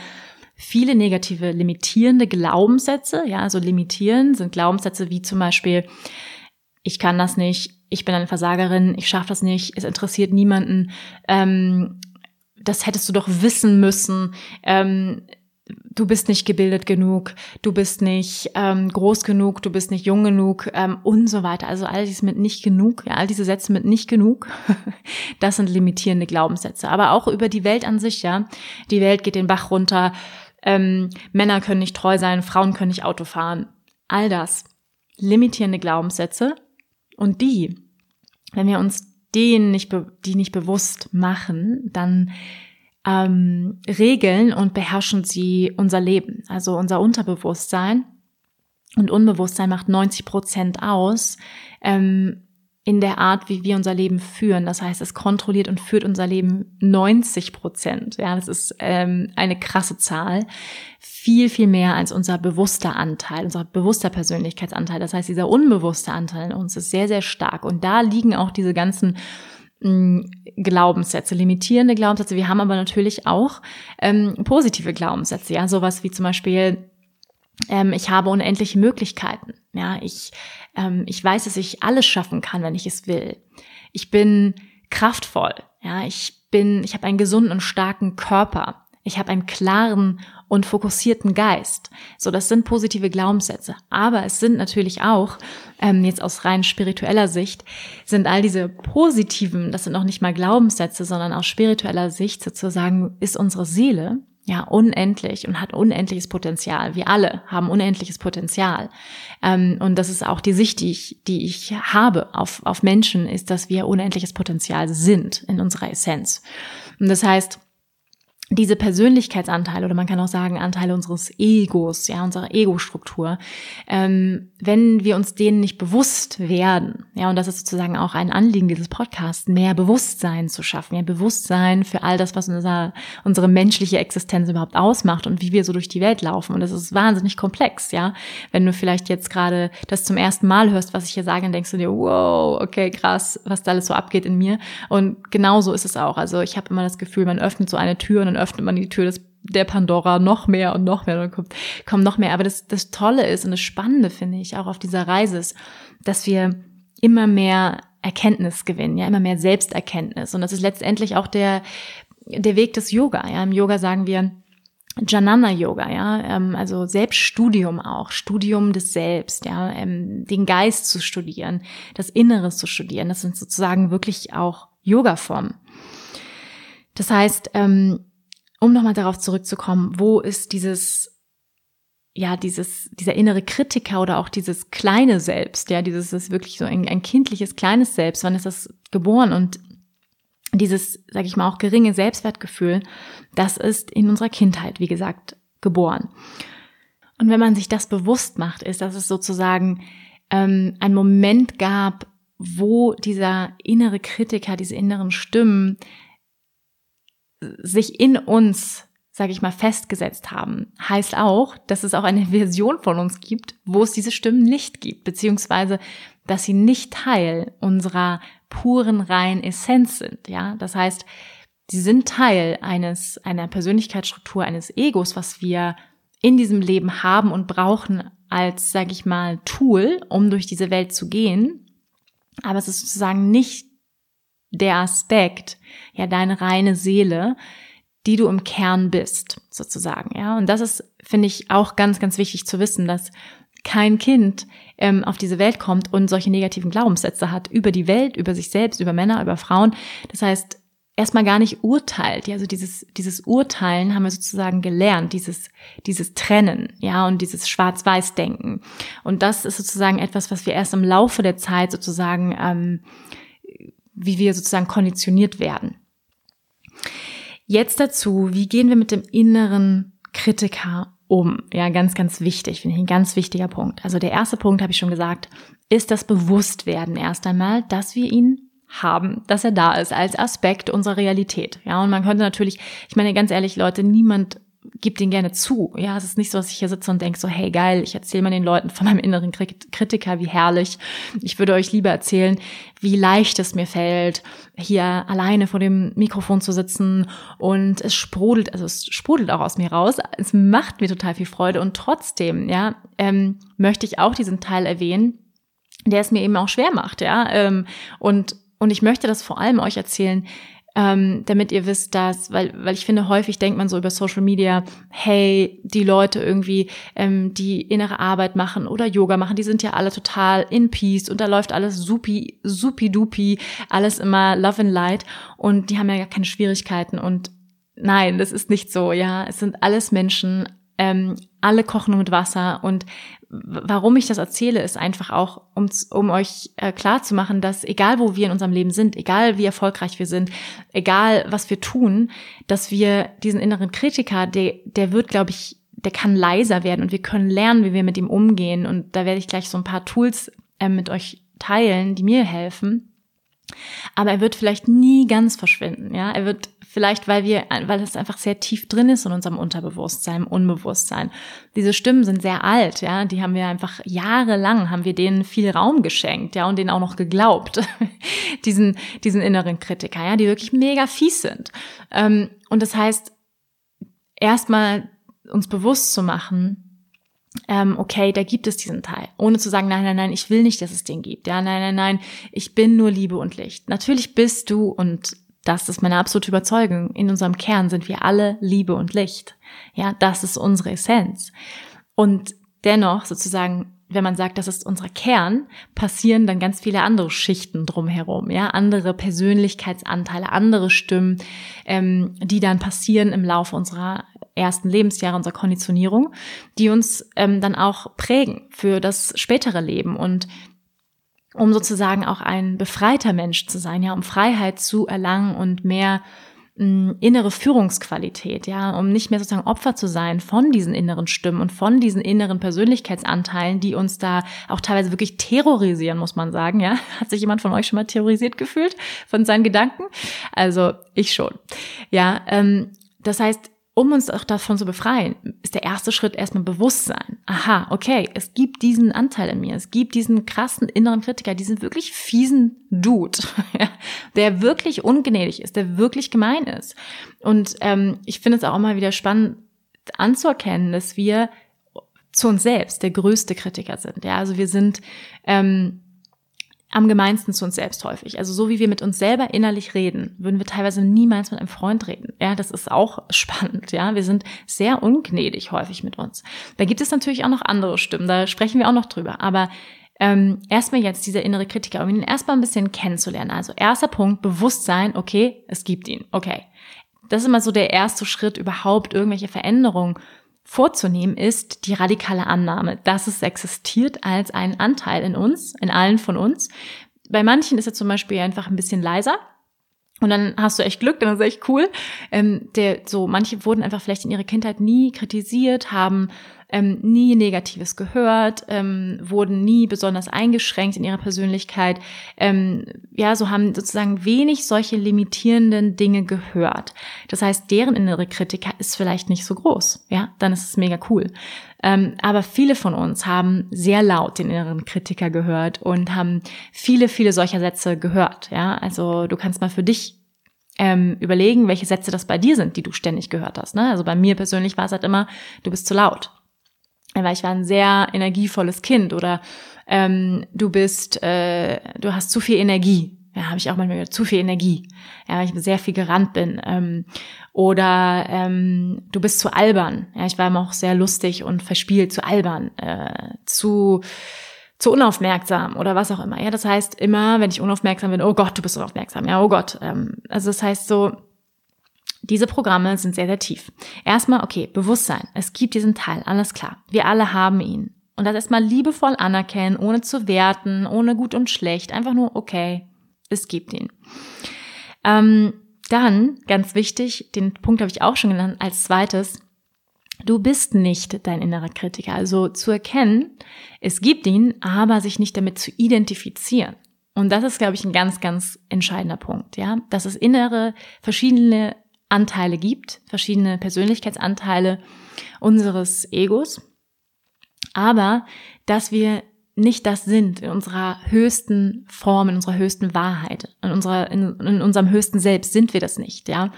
viele negative limitierende Glaubenssätze, ja, also limitieren sind Glaubenssätze wie zum Beispiel, ich kann das nicht, ich bin eine Versagerin, ich schaffe das nicht, es interessiert niemanden, ähm, das hättest du doch wissen müssen, ähm, du bist nicht gebildet genug, du bist nicht ähm, groß genug, du bist nicht jung genug ähm, und so weiter. Also all dieses mit nicht genug, ja, all diese Sätze mit nicht genug, das sind limitierende Glaubenssätze. Aber auch über die Welt an sich, ja. Die Welt geht den Bach runter, ähm, Männer können nicht treu sein, Frauen können nicht Auto fahren. All das. Limitierende Glaubenssätze, und die, wenn wir uns denen nicht, die nicht bewusst machen, dann ähm, regeln und beherrschen sie unser Leben, also unser Unterbewusstsein. Und Unbewusstsein macht 90 Prozent aus. Ähm, in der Art, wie wir unser Leben führen. Das heißt, es kontrolliert und führt unser Leben 90 Prozent. Ja, das ist ähm, eine krasse Zahl. Viel, viel mehr als unser bewusster Anteil, unser bewusster Persönlichkeitsanteil. Das heißt, dieser unbewusste Anteil in uns ist sehr, sehr stark. Und da liegen auch diese ganzen mm, Glaubenssätze, limitierende Glaubenssätze. Wir haben aber natürlich auch ähm, positive Glaubenssätze, ja, sowas wie zum Beispiel ähm, ich habe unendliche Möglichkeiten. Ja, ich, ähm, ich weiß, dass ich alles schaffen kann, wenn ich es will. Ich bin kraftvoll. Ja, ich bin, ich habe einen gesunden und starken Körper. Ich habe einen klaren und fokussierten Geist. So, das sind positive Glaubenssätze. Aber es sind natürlich auch, ähm, jetzt aus rein spiritueller Sicht, sind all diese positiven, das sind noch nicht mal Glaubenssätze, sondern aus spiritueller Sicht sozusagen ist unsere Seele ja, unendlich und hat unendliches Potenzial. Wir alle haben unendliches Potenzial. Ähm, und das ist auch die Sicht, die ich, die ich habe auf, auf Menschen, ist, dass wir unendliches Potenzial sind in unserer Essenz. Und das heißt, diese Persönlichkeitsanteile oder man kann auch sagen Anteile unseres Egos, ja, unserer Ego-Struktur, ähm, wenn wir uns denen nicht bewusst werden, ja, und das ist sozusagen auch ein Anliegen dieses Podcasts, mehr Bewusstsein zu schaffen, mehr Bewusstsein für all das, was unser, unsere menschliche Existenz überhaupt ausmacht und wie wir so durch die Welt laufen. Und das ist wahnsinnig komplex, ja. Wenn du vielleicht jetzt gerade das zum ersten Mal hörst, was ich hier sage, dann denkst du dir, wow, okay, krass, was da alles so abgeht in mir. Und genauso ist es auch. Also ich habe immer das Gefühl, man öffnet so eine Tür und dann öffnet man die Tür des, der Pandora noch mehr und noch mehr, dann kommt, kommt noch mehr. Aber das, das Tolle ist und das Spannende finde ich auch auf dieser Reise ist, dass wir immer mehr Erkenntnis gewinnen, ja, immer mehr Selbsterkenntnis. Und das ist letztendlich auch der, der Weg des Yoga. Ja, im Yoga sagen wir, Janana Yoga, ja, ähm, also Selbststudium auch, Studium des Selbst, ja, ähm, den Geist zu studieren, das Inneres zu studieren, das sind sozusagen wirklich auch Yoga-Formen. Das heißt, ähm, um nochmal darauf zurückzukommen, wo ist dieses, ja, dieses, dieser innere Kritiker oder auch dieses kleine Selbst, ja, dieses ist wirklich so ein, ein kindliches kleines Selbst, wann ist das geboren und dieses, sage ich mal, auch geringe Selbstwertgefühl, das ist in unserer Kindheit, wie gesagt, geboren. Und wenn man sich das bewusst macht, ist, dass es sozusagen ähm, ein Moment gab, wo dieser innere Kritiker, diese inneren Stimmen sich in uns, sage ich mal, festgesetzt haben, heißt auch, dass es auch eine Version von uns gibt, wo es diese Stimmen nicht gibt, beziehungsweise dass sie nicht Teil unserer puren reinen Essenz sind. Ja, das heißt, sie sind Teil eines einer Persönlichkeitsstruktur eines Egos, was wir in diesem Leben haben und brauchen als, sage ich mal, Tool, um durch diese Welt zu gehen. Aber es ist sozusagen nicht der Aspekt, ja, deine reine Seele, die du im Kern bist, sozusagen, ja. Und das ist, finde ich, auch ganz, ganz wichtig zu wissen, dass kein Kind ähm, auf diese Welt kommt und solche negativen Glaubenssätze hat über die Welt, über sich selbst, über Männer, über Frauen. Das heißt, erstmal gar nicht urteilt. Ja, also dieses, dieses Urteilen haben wir sozusagen gelernt, dieses, dieses Trennen, ja, und dieses Schwarz-Weiß-Denken. Und das ist sozusagen etwas, was wir erst im Laufe der Zeit sozusagen ähm, wie wir sozusagen konditioniert werden. Jetzt dazu, wie gehen wir mit dem inneren Kritiker um. Ja, ganz, ganz wichtig, finde ich ein ganz wichtiger Punkt. Also der erste Punkt, habe ich schon gesagt, ist das Bewusstwerden erst einmal, dass wir ihn haben, dass er da ist als Aspekt unserer Realität. Ja, und man könnte natürlich, ich meine ganz ehrlich, Leute, niemand gibt den gerne zu. Ja, es ist nicht so, dass ich hier sitze und denke so, hey geil, ich erzähle mal den Leuten von meinem inneren Kritiker, wie herrlich. Ich würde euch lieber erzählen, wie leicht es mir fällt, hier alleine vor dem Mikrofon zu sitzen und es sprudelt, also es sprudelt auch aus mir raus. Es macht mir total viel Freude und trotzdem, ja, ähm, möchte ich auch diesen Teil erwähnen, der es mir eben auch schwer macht, ja. Ähm, und und ich möchte das vor allem euch erzählen, ähm, damit ihr wisst, dass, weil, weil ich finde, häufig denkt man so über Social Media, hey, die Leute irgendwie, ähm, die innere Arbeit machen oder Yoga machen, die sind ja alle total in Peace und da läuft alles supi, supi dupi, alles immer Love and Light und die haben ja gar keine Schwierigkeiten und nein, das ist nicht so, ja, es sind alles Menschen, ähm, alle kochen mit Wasser und warum ich das erzähle, ist einfach auch, um, um euch äh, klar zu machen, dass egal wo wir in unserem Leben sind, egal wie erfolgreich wir sind, egal was wir tun, dass wir diesen inneren Kritiker, der, der wird, glaube ich, der kann leiser werden und wir können lernen, wie wir mit ihm umgehen. Und da werde ich gleich so ein paar Tools äh, mit euch teilen, die mir helfen. Aber er wird vielleicht nie ganz verschwinden, ja. Er wird Vielleicht, weil wir, weil es einfach sehr tief drin ist in unserem Unterbewusstsein, im Unbewusstsein. Diese Stimmen sind sehr alt, ja. Die haben wir einfach jahrelang, haben wir denen viel Raum geschenkt, ja, und denen auch noch geglaubt. diesen, diesen inneren Kritiker, ja, die wirklich mega fies sind. Ähm, und das heißt, erstmal uns bewusst zu machen, ähm, okay, da gibt es diesen Teil. Ohne zu sagen, nein, nein, nein, ich will nicht, dass es den gibt. Ja, nein, nein, nein, ich bin nur Liebe und Licht. Natürlich bist du und das ist meine absolute Überzeugung. In unserem Kern sind wir alle Liebe und Licht. Ja, das ist unsere Essenz. Und dennoch sozusagen, wenn man sagt, das ist unser Kern, passieren dann ganz viele andere Schichten drumherum, ja, andere Persönlichkeitsanteile, andere Stimmen, ähm, die dann passieren im Laufe unserer ersten Lebensjahre, unserer Konditionierung, die uns ähm, dann auch prägen für das spätere Leben und um sozusagen auch ein befreiter Mensch zu sein, ja, um Freiheit zu erlangen und mehr mm, innere Führungsqualität, ja, um nicht mehr sozusagen Opfer zu sein von diesen inneren Stimmen und von diesen inneren Persönlichkeitsanteilen, die uns da auch teilweise wirklich terrorisieren, muss man sagen, ja. Hat sich jemand von euch schon mal terrorisiert gefühlt von seinen Gedanken? Also ich schon. Ja, ähm, das heißt, um uns auch davon zu befreien, ist der erste Schritt erstmal Bewusstsein. Aha, okay, es gibt diesen Anteil in mir, es gibt diesen krassen inneren Kritiker, diesen wirklich fiesen Dude, der wirklich ungnädig ist, der wirklich gemein ist. Und ähm, ich finde es auch immer wieder spannend anzuerkennen, dass wir zu uns selbst der größte Kritiker sind. Ja, also wir sind ähm, am gemeinsten zu uns selbst häufig. Also so wie wir mit uns selber innerlich reden, würden wir teilweise niemals mit einem Freund reden. Ja, das ist auch spannend. Ja, wir sind sehr ungnädig häufig mit uns. Da gibt es natürlich auch noch andere Stimmen. Da sprechen wir auch noch drüber. Aber ähm, erstmal jetzt dieser innere Kritiker, um ihn erstmal ein bisschen kennenzulernen. Also erster Punkt, Bewusstsein, okay, es gibt ihn, okay. Das ist immer so der erste Schritt, überhaupt irgendwelche Veränderungen vorzunehmen, ist die radikale Annahme, dass es existiert als ein Anteil in uns, in allen von uns. Bei manchen ist er zum Beispiel einfach ein bisschen leiser. Und dann hast du echt Glück, dann ist echt cool. Ähm, der, so, manche wurden einfach vielleicht in ihrer Kindheit nie kritisiert, haben ähm, nie Negatives gehört, ähm, wurden nie besonders eingeschränkt in ihrer Persönlichkeit. Ähm, ja, so haben sozusagen wenig solche limitierenden Dinge gehört. Das heißt, deren innere Kritiker ist vielleicht nicht so groß. Ja, dann ist es mega cool. Ähm, aber viele von uns haben sehr laut den inneren Kritiker gehört und haben viele, viele solcher Sätze gehört. Ja, also du kannst mal für dich ähm, überlegen, welche Sätze das bei dir sind, die du ständig gehört hast. Ne? Also bei mir persönlich war es halt immer, du bist zu laut weil ich war ein sehr energievolles Kind oder ähm, du bist, äh, du hast zu viel Energie. Ja, habe ich auch manchmal zu viel Energie. Ja, weil ich sehr viel gerannt bin. Ähm, oder ähm, du bist zu albern. Ja, ich war immer auch sehr lustig und verspielt, zu albern, äh, zu zu unaufmerksam oder was auch immer. Ja, das heißt immer, wenn ich unaufmerksam bin, oh Gott, du bist unaufmerksam. Ja, oh Gott. Ähm, also das heißt so, diese Programme sind sehr, sehr tief. Erstmal, okay, Bewusstsein. Es gibt diesen Teil, alles klar. Wir alle haben ihn. Und das erstmal liebevoll anerkennen, ohne zu werten, ohne gut und schlecht. Einfach nur, okay, es gibt ihn. Ähm, dann, ganz wichtig, den Punkt habe ich auch schon genannt, als zweites, Du bist nicht dein innerer Kritiker. Also zu erkennen, es gibt ihn, aber sich nicht damit zu identifizieren. Und das ist, glaube ich, ein ganz, ganz entscheidender Punkt, ja. Dass es innere, verschiedene Anteile gibt, verschiedene Persönlichkeitsanteile unseres Egos. Aber, dass wir nicht das sind in unserer höchsten Form, in unserer höchsten Wahrheit, in unserer, in, in unserem höchsten Selbst sind wir das nicht, ja.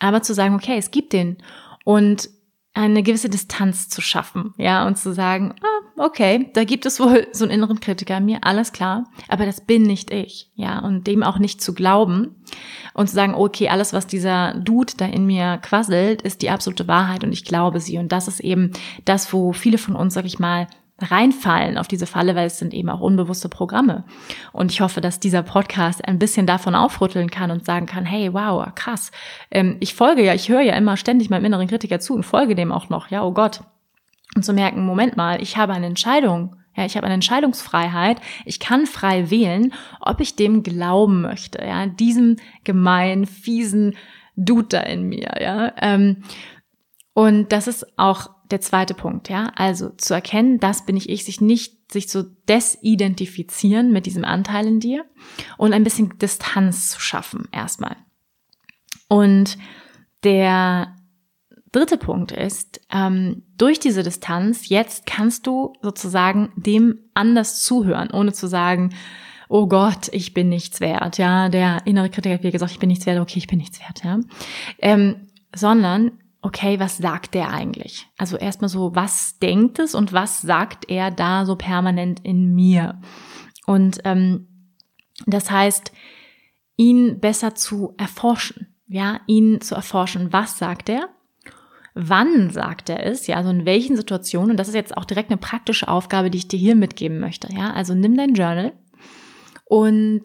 Aber zu sagen, okay, es gibt den und eine gewisse Distanz zu schaffen, ja, und zu sagen, ah, okay, da gibt es wohl so einen inneren Kritiker in mir, alles klar, aber das bin nicht ich, ja, und dem auch nicht zu glauben und zu sagen, okay, alles, was dieser Dude da in mir quasselt, ist die absolute Wahrheit und ich glaube sie. Und das ist eben das, wo viele von uns, sag ich mal, reinfallen auf diese Falle, weil es sind eben auch unbewusste Programme. Und ich hoffe, dass dieser Podcast ein bisschen davon aufrütteln kann und sagen kann, hey, wow, krass, ähm, ich folge ja, ich höre ja immer ständig meinem inneren Kritiker zu und folge dem auch noch, ja, oh Gott. Und zu merken, Moment mal, ich habe eine Entscheidung, ja, ich habe eine Entscheidungsfreiheit. Ich kann frei wählen, ob ich dem glauben möchte, ja, diesem gemeinen, fiesen Dude da in mir, ja. Ähm, und das ist auch der zweite Punkt, ja. Also zu erkennen, das bin ich ich, sich nicht, sich zu desidentifizieren mit diesem Anteil in dir und ein bisschen Distanz zu schaffen erstmal. Und der dritte Punkt ist, ähm, durch diese Distanz, jetzt kannst du sozusagen dem anders zuhören, ohne zu sagen, oh Gott, ich bin nichts wert, ja, der innere Kritiker hat mir gesagt, ich bin nichts wert, okay, ich bin nichts wert, ja, ähm, sondern okay, was sagt der eigentlich? Also erstmal so, was denkt es und was sagt er da so permanent in mir? Und ähm, das heißt, ihn besser zu erforschen, ja, ihn zu erforschen, was sagt er? Wann sagt er es? Ja, also in welchen Situationen? Und das ist jetzt auch direkt eine praktische Aufgabe, die ich dir hier mitgeben möchte. Ja, also nimm dein Journal und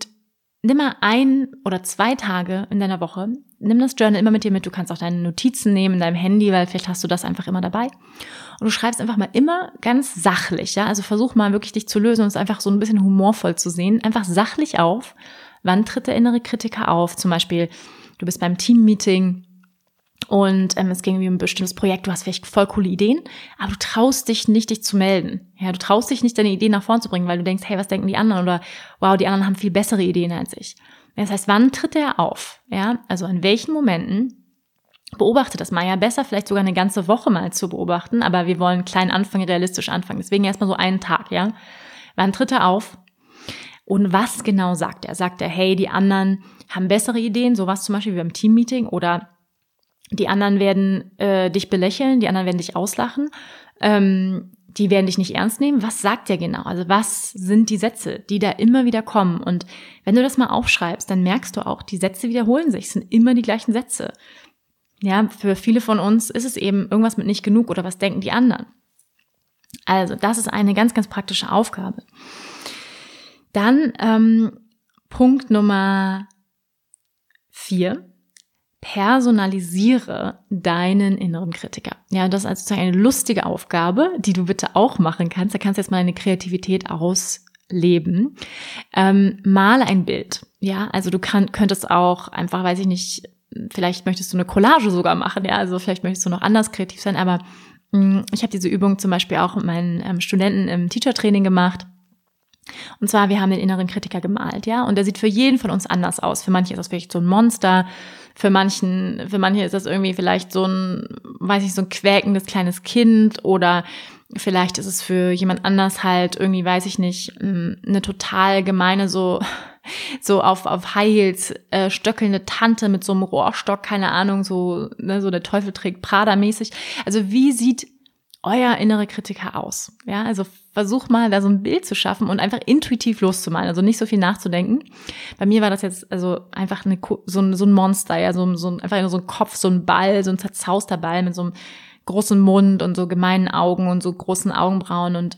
nimm mal ein oder zwei Tage in deiner Woche, nimm das Journal immer mit dir mit. Du kannst auch deine Notizen nehmen in deinem Handy, weil vielleicht hast du das einfach immer dabei. Und du schreibst einfach mal immer ganz sachlich, ja. Also versuch mal wirklich dich zu lösen und es einfach so ein bisschen humorvoll zu sehen. Einfach sachlich auf. Wann tritt der innere Kritiker auf? Zum Beispiel, du bist beim Teammeeting und ähm, es ging um ein bestimmtes Projekt, du hast vielleicht voll coole Ideen, aber du traust dich nicht, dich zu melden. Ja, du traust dich nicht, deine Ideen nach vorn zu bringen, weil du denkst, hey, was denken die anderen? Oder wow, die anderen haben viel bessere Ideen als ich. Das heißt, wann tritt er auf? Ja, also in welchen Momenten beobachte das mal ja besser, vielleicht sogar eine ganze Woche mal zu beobachten, aber wir wollen klein anfangen, realistisch anfangen. Deswegen erstmal so einen Tag, ja. Wann tritt er auf? Und was genau sagt er? Sagt er, hey, die anderen haben bessere Ideen, sowas zum Beispiel wie beim Teammeeting oder die anderen werden äh, dich belächeln, die anderen werden dich auslachen, ähm, die werden dich nicht ernst nehmen. Was sagt der genau? Also was sind die Sätze, die da immer wieder kommen? Und wenn du das mal aufschreibst, dann merkst du auch, die Sätze wiederholen sich, es sind immer die gleichen Sätze. Ja, für viele von uns ist es eben irgendwas mit nicht genug oder was denken die anderen. Also das ist eine ganz, ganz praktische Aufgabe. Dann ähm, Punkt Nummer vier personalisiere deinen inneren Kritiker. Ja, das ist also eine lustige Aufgabe, die du bitte auch machen kannst. Da kannst du jetzt mal deine Kreativität ausleben. Ähm, male ein Bild. Ja, also du kann, könntest auch einfach, weiß ich nicht, vielleicht möchtest du eine Collage sogar machen. Ja, also vielleicht möchtest du noch anders kreativ sein. Aber mh, mm, ich habe diese Übung zum Beispiel auch mit meinen ähm, Studenten im Teacher-Training gemacht. Und zwar, wir haben den inneren Kritiker gemalt, ja, und der sieht für jeden von uns anders aus. Für manche ist das vielleicht so ein Monster, für manchen, für manche ist das irgendwie vielleicht so ein, weiß ich, so ein quäkendes kleines Kind oder vielleicht ist es für jemand anders halt irgendwie, weiß ich nicht, eine total gemeine, so, so auf, auf High Heels äh, stöckelnde Tante mit so einem Rohrstock, keine Ahnung, so, ne, so der Teufel trägt Prada-mäßig. Also wie sieht euer innere Kritiker aus? Ja, also versuch mal, da so ein Bild zu schaffen und einfach intuitiv loszumalen, also nicht so viel nachzudenken. Bei mir war das jetzt also einfach eine, so, ein, so ein Monster, ja, so, so ein, einfach so ein Kopf, so ein Ball, so ein zerzauster Ball mit so einem großen Mund und so gemeinen Augen und so großen Augenbrauen und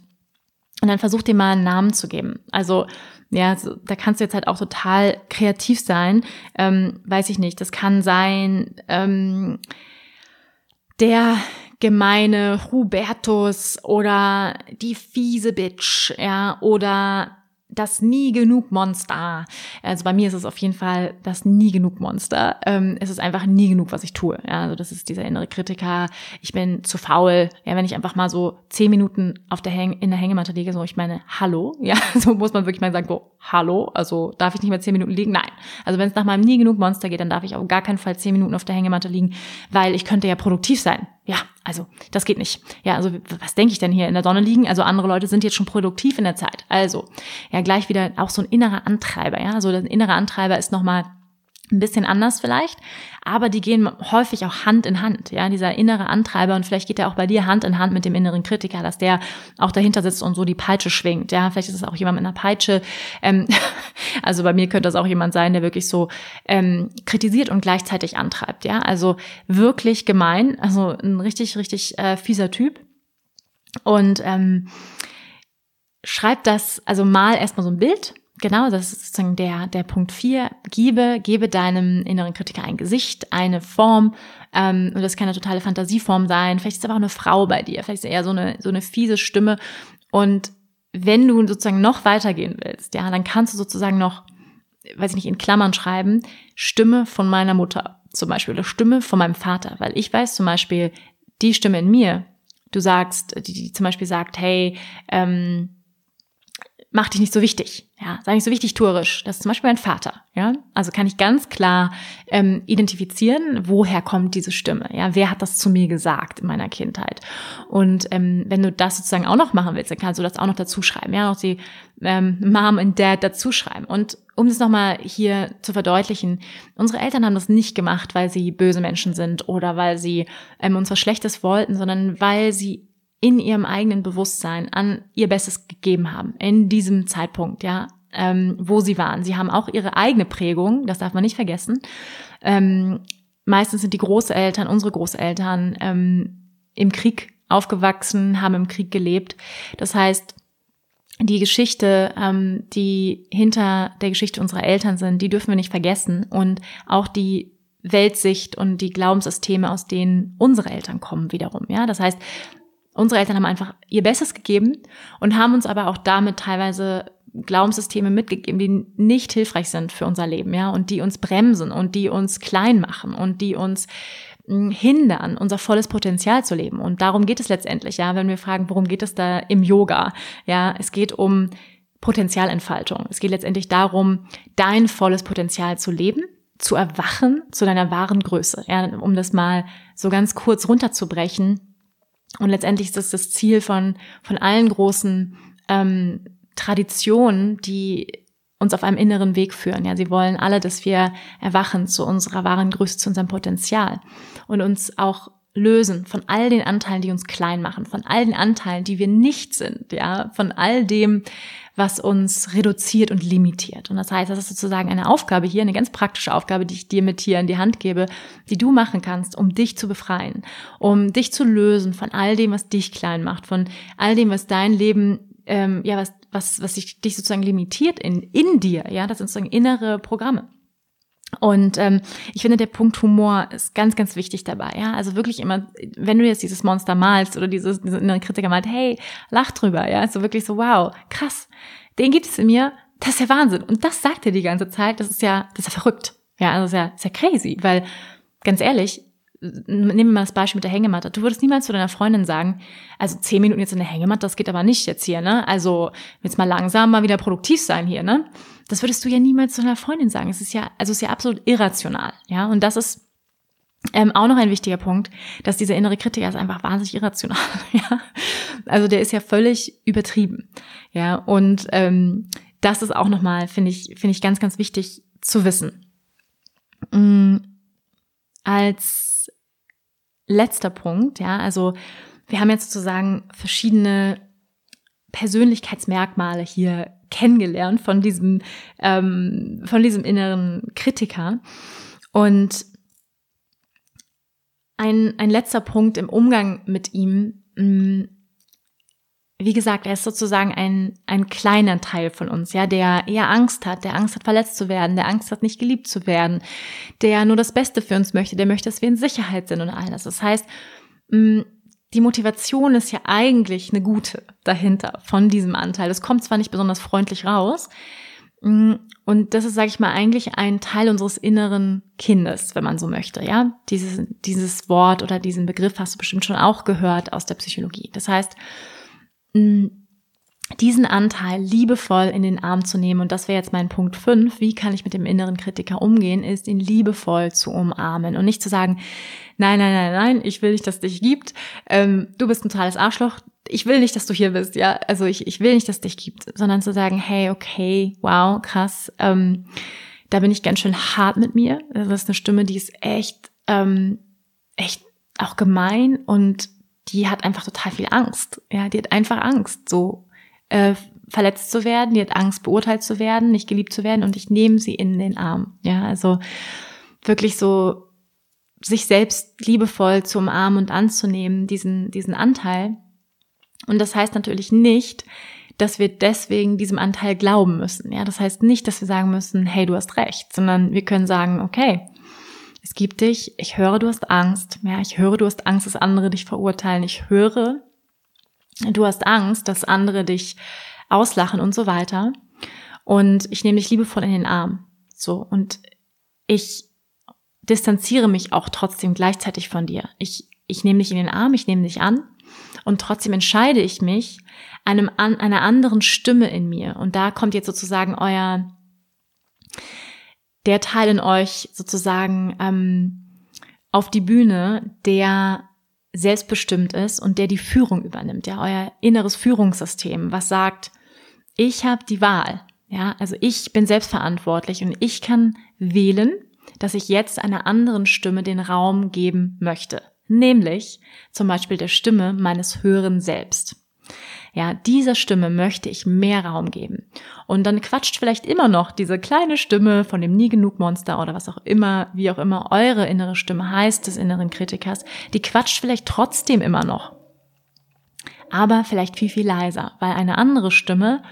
und dann versuch dir mal einen Namen zu geben. Also ja, so, da kannst du jetzt halt auch total kreativ sein. Ähm, weiß ich nicht. Das kann sein ähm, der gemeine Hubertus oder die fiese Bitch, ja, oder das nie genug Monster. Also bei mir ist es auf jeden Fall das nie genug Monster. Ähm, es ist einfach nie genug, was ich tue. Ja, also das ist dieser innere Kritiker. Ich bin zu faul. Ja, wenn ich einfach mal so zehn Minuten auf der Häng in der Hängematte liege, so ich meine, hallo. Ja, so muss man wirklich mal sagen, so, hallo. Also darf ich nicht mehr zehn Minuten liegen? Nein. Also wenn es nach meinem nie genug Monster geht, dann darf ich auf gar keinen Fall zehn Minuten auf der Hängematte liegen, weil ich könnte ja produktiv sein. Ja, also das geht nicht. Ja, also was denke ich denn hier in der Sonne liegen? Also andere Leute sind jetzt schon produktiv in der Zeit. Also ja, gleich wieder auch so ein innerer Antreiber. Ja, also der innere Antreiber ist nochmal ein bisschen anders vielleicht, aber die gehen häufig auch Hand in Hand, ja, dieser innere Antreiber. Und vielleicht geht er auch bei dir Hand in Hand mit dem inneren Kritiker, dass der auch dahinter sitzt und so die Peitsche schwingt, ja, vielleicht ist es auch jemand mit einer Peitsche, ähm, also bei mir könnte das auch jemand sein, der wirklich so ähm, kritisiert und gleichzeitig antreibt, ja, also wirklich gemein, also ein richtig, richtig äh, fieser Typ. Und ähm, schreibt das, also mal erstmal so ein Bild genau, das ist sozusagen der, der Punkt vier. Gebe, gebe deinem inneren Kritiker ein Gesicht, eine Form. Ähm, und das kann eine totale Fantasieform sein. Vielleicht ist aber auch eine Frau bei dir. Vielleicht ist eher so eine, so eine fiese Stimme. Und wenn du sozusagen noch weitergehen willst, ja, dann kannst du sozusagen noch, weiß ich nicht, in Klammern schreiben, Stimme von meiner Mutter zum Beispiel oder Stimme von meinem Vater. Weil ich weiß zum Beispiel, die Stimme in mir, du sagst, die, die zum Beispiel sagt, hey, ähm, mach dich nicht so wichtig, ja, sei nicht so wichtig tourisch. Das ist zum Beispiel mein Vater, ja. Also kann ich ganz klar ähm, identifizieren, woher kommt diese Stimme, ja, wer hat das zu mir gesagt in meiner Kindheit. Und ähm, wenn du das sozusagen auch noch machen willst, dann kannst du das auch noch dazu schreiben, ja, noch die ähm, Mom und Dad dazu schreiben. Und um das nochmal hier zu verdeutlichen, unsere Eltern haben das nicht gemacht, weil sie böse Menschen sind oder weil sie ähm, uns was Schlechtes wollten, sondern weil sie in ihrem eigenen Bewusstsein an ihr Bestes gegeben haben in diesem Zeitpunkt, ja, ähm, wo sie waren. Sie haben auch ihre eigene Prägung, das darf man nicht vergessen. Ähm, meistens sind die Großeltern, unsere Großeltern, ähm, im Krieg aufgewachsen, haben im Krieg gelebt. Das heißt, die Geschichte, ähm, die hinter der Geschichte unserer Eltern sind, die dürfen wir nicht vergessen. Und auch die Weltsicht und die Glaubenssysteme, aus denen unsere Eltern kommen, wiederum. Ja, das heißt, Unsere Eltern haben einfach ihr Bestes gegeben und haben uns aber auch damit teilweise Glaubenssysteme mitgegeben, die nicht hilfreich sind für unser Leben, ja, und die uns bremsen und die uns klein machen und die uns hm, hindern, unser volles Potenzial zu leben. Und darum geht es letztendlich, ja, wenn wir fragen, worum geht es da im Yoga? Ja, es geht um Potenzialentfaltung. Es geht letztendlich darum, dein volles Potenzial zu leben, zu erwachen zu deiner wahren Größe. Ja, um das mal so ganz kurz runterzubrechen und letztendlich ist das das Ziel von, von allen großen ähm, Traditionen, die uns auf einem inneren Weg führen. Ja, sie wollen alle, dass wir erwachen zu unserer wahren Größe, zu unserem Potenzial und uns auch lösen von all den Anteilen, die uns klein machen, von all den Anteilen, die wir nicht sind, ja, von all dem, was uns reduziert und limitiert. Und das heißt, das ist sozusagen eine Aufgabe hier, eine ganz praktische Aufgabe, die ich dir mit hier in die Hand gebe, die du machen kannst, um dich zu befreien, um dich zu lösen von all dem, was dich klein macht, von all dem, was dein Leben, ähm, ja, was, was, was dich, dich sozusagen limitiert in, in dir, ja, das sind sozusagen innere Programme. Und ähm, ich finde, der Punkt Humor ist ganz, ganz wichtig dabei. Ja, also wirklich immer, wenn du jetzt dieses Monster malst oder dieses, diese innere Kritiker malt, hey, lach drüber. Ja, so wirklich so, wow, krass, den gibt es in mir. Das ist ja Wahnsinn. Und das sagt er die ganze Zeit. Das ist ja, das ist ja verrückt. Ja, also ist ja, ist ja crazy, weil ganz ehrlich, nehmen wir mal das Beispiel mit der Hängematte. Du würdest niemals zu deiner Freundin sagen, also zehn Minuten jetzt in der Hängematte, das geht aber nicht jetzt hier, ne? Also jetzt mal langsam mal wieder produktiv sein hier, ne? Das würdest du ja niemals zu deiner Freundin sagen. Es ist ja, also es ist ja absolut irrational, ja? Und das ist ähm, auch noch ein wichtiger Punkt, dass dieser innere Kritiker ist einfach wahnsinnig irrational, ja? Also der ist ja völlig übertrieben, ja? Und ähm, das ist auch nochmal, finde ich, finde ich ganz, ganz wichtig zu wissen. Mhm. Als letzter Punkt, ja, also wir haben jetzt sozusagen verschiedene Persönlichkeitsmerkmale hier kennengelernt von diesem, ähm, von diesem inneren Kritiker. Und ein, ein letzter Punkt im Umgang mit ihm, mm, wie gesagt, er ist sozusagen ein, ein kleiner Teil von uns, ja, der eher Angst hat, der Angst hat, verletzt zu werden, der Angst hat, nicht geliebt zu werden, der nur das Beste für uns möchte, der möchte, dass wir in Sicherheit sind und all das. Das heißt, mm, die Motivation ist ja eigentlich eine gute dahinter von diesem Anteil. Es kommt zwar nicht besonders freundlich raus, mm, und das ist, sage ich mal, eigentlich ein Teil unseres inneren Kindes, wenn man so möchte. Ja, dieses, dieses Wort oder diesen Begriff hast du bestimmt schon auch gehört aus der Psychologie. Das heißt, mm, diesen Anteil liebevoll in den Arm zu nehmen, und das wäre jetzt mein Punkt fünf. wie kann ich mit dem inneren Kritiker umgehen, ist ihn liebevoll zu umarmen und nicht zu sagen, nein, nein, nein, nein, ich will nicht, dass dich gibt, ähm, du bist ein totales Arschloch, ich will nicht, dass du hier bist, ja, also ich, ich will nicht, dass dich gibt, sondern zu sagen, hey, okay, wow, krass, ähm, da bin ich ganz schön hart mit mir, das ist eine Stimme, die ist echt, ähm, echt auch gemein und die hat einfach total viel Angst, ja, die hat einfach Angst, so äh, verletzt zu werden, die hat Angst, beurteilt zu werden, nicht geliebt zu werden und ich nehme sie in den Arm. Ja, also wirklich so sich selbst liebevoll zu umarmen und anzunehmen, diesen, diesen Anteil. Und das heißt natürlich nicht, dass wir deswegen diesem Anteil glauben müssen. Ja, das heißt nicht, dass wir sagen müssen, hey, du hast recht, sondern wir können sagen, okay, es gibt dich, ich höre, du hast Angst, ja, ich höre, du hast Angst, dass andere dich verurteilen, ich höre, du hast Angst, dass andere dich auslachen und so weiter. Und ich nehme dich liebevoll in den Arm. So. Und ich distanziere mich auch trotzdem gleichzeitig von dir. Ich, ich nehme dich in den Arm, ich nehme dich an. Und trotzdem entscheide ich mich einem, an, einer anderen Stimme in mir. Und da kommt jetzt sozusagen euer, der Teil in euch sozusagen ähm, auf die Bühne, der selbstbestimmt ist und der die Führung übernimmt, ja, euer inneres Führungssystem, was sagt, ich habe die Wahl, ja, also ich bin selbstverantwortlich und ich kann wählen, dass ich jetzt einer anderen Stimme den Raum geben möchte, nämlich zum Beispiel der Stimme meines höheren Selbst. Ja, dieser Stimme möchte ich mehr Raum geben. Und dann quatscht vielleicht immer noch diese kleine Stimme von dem nie genug Monster oder was auch immer, wie auch immer eure innere Stimme heißt des inneren Kritikers, die quatscht vielleicht trotzdem immer noch. Aber vielleicht viel, viel leiser, weil eine andere Stimme,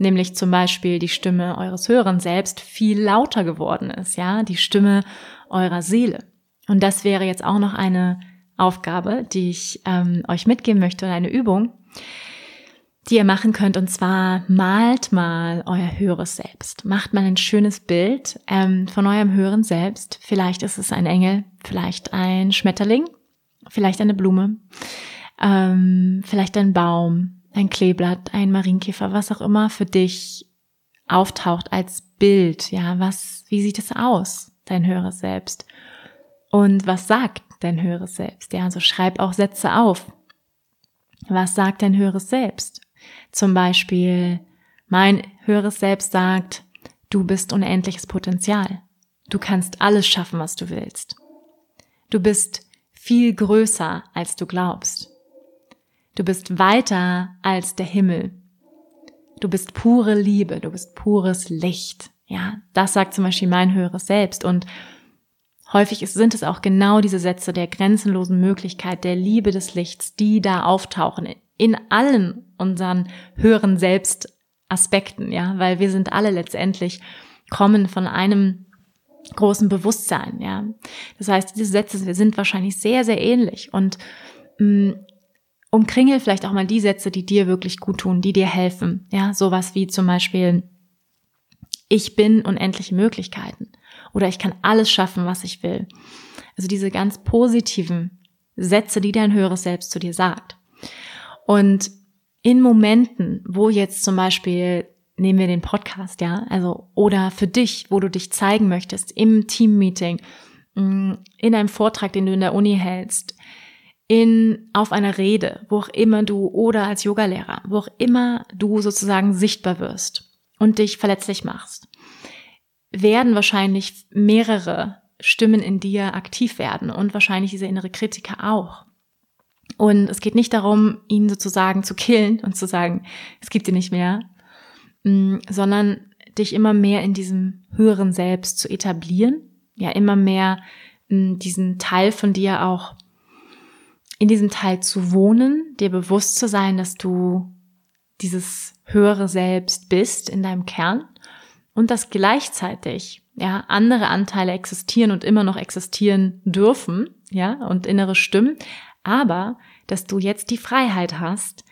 nämlich zum Beispiel die Stimme eures höheren Selbst, viel lauter geworden ist, ja, die Stimme eurer Seele. Und das wäre jetzt auch noch eine Aufgabe, die ich ähm, euch mitgeben möchte, eine Übung die ihr machen könnt. Und zwar malt mal euer höheres Selbst. Macht mal ein schönes Bild ähm, von eurem höheren Selbst. Vielleicht ist es ein Engel, vielleicht ein Schmetterling, vielleicht eine Blume, ähm, vielleicht ein Baum, ein Kleeblatt, ein Marienkäfer, was auch immer für dich auftaucht als Bild. Ja, was, wie sieht es aus, dein höheres Selbst? Und was sagt dein höheres Selbst? Ja, also schreib auch Sätze auf. Was sagt dein höheres Selbst? Zum Beispiel, mein höheres Selbst sagt, du bist unendliches Potenzial. Du kannst alles schaffen, was du willst. Du bist viel größer, als du glaubst. Du bist weiter als der Himmel. Du bist pure Liebe, du bist pures Licht. Ja, das sagt zum Beispiel mein höheres Selbst. Und häufig sind es auch genau diese Sätze der grenzenlosen Möglichkeit, der Liebe des Lichts, die da auftauchen in allen unseren höheren Selbstaspekten, ja, weil wir sind alle letztendlich kommen von einem großen Bewusstsein, ja. Das heißt, diese Sätze wir sind wahrscheinlich sehr, sehr ähnlich und mh, mm, umkringel vielleicht auch mal die Sätze, die dir wirklich gut tun, die dir helfen, ja, sowas wie zum Beispiel, ich bin unendliche Möglichkeiten oder ich kann alles schaffen, was ich will. Also diese ganz positiven Sätze, die dein höheres Selbst zu dir sagt. Und in Momenten, wo jetzt zum Beispiel, nehmen wir den Podcast, ja, also, oder für dich, wo du dich zeigen möchtest, im Teammeeting, mm, in einem Vortrag, den du in der Uni hältst, in, auf einer Rede, wo auch immer du, oder als Yogalehrer, wo auch immer du sozusagen sichtbar wirst und dich verletzlich machst, werden wahrscheinlich mehrere Stimmen in dir aktiv werden und wahrscheinlich diese innere Kritiker auch. Und es geht nicht darum, ihn sozusagen zu killen und zu sagen, es gibt ihn nicht mehr, mm, sondern dich immer mehr in diesem höheren Selbst zu etablieren, ja, immer mehr mm, diesen Teil von dir auch in diesem Teil zu wohnen, dir bewusst zu sein, dass du dieses höhere Selbst bist in deinem Kern und dass gleichzeitig ja andere Anteile existieren und immer noch existieren dürfen, ja, und innere Stimmen, aber dass du jetzt die Freiheit hast,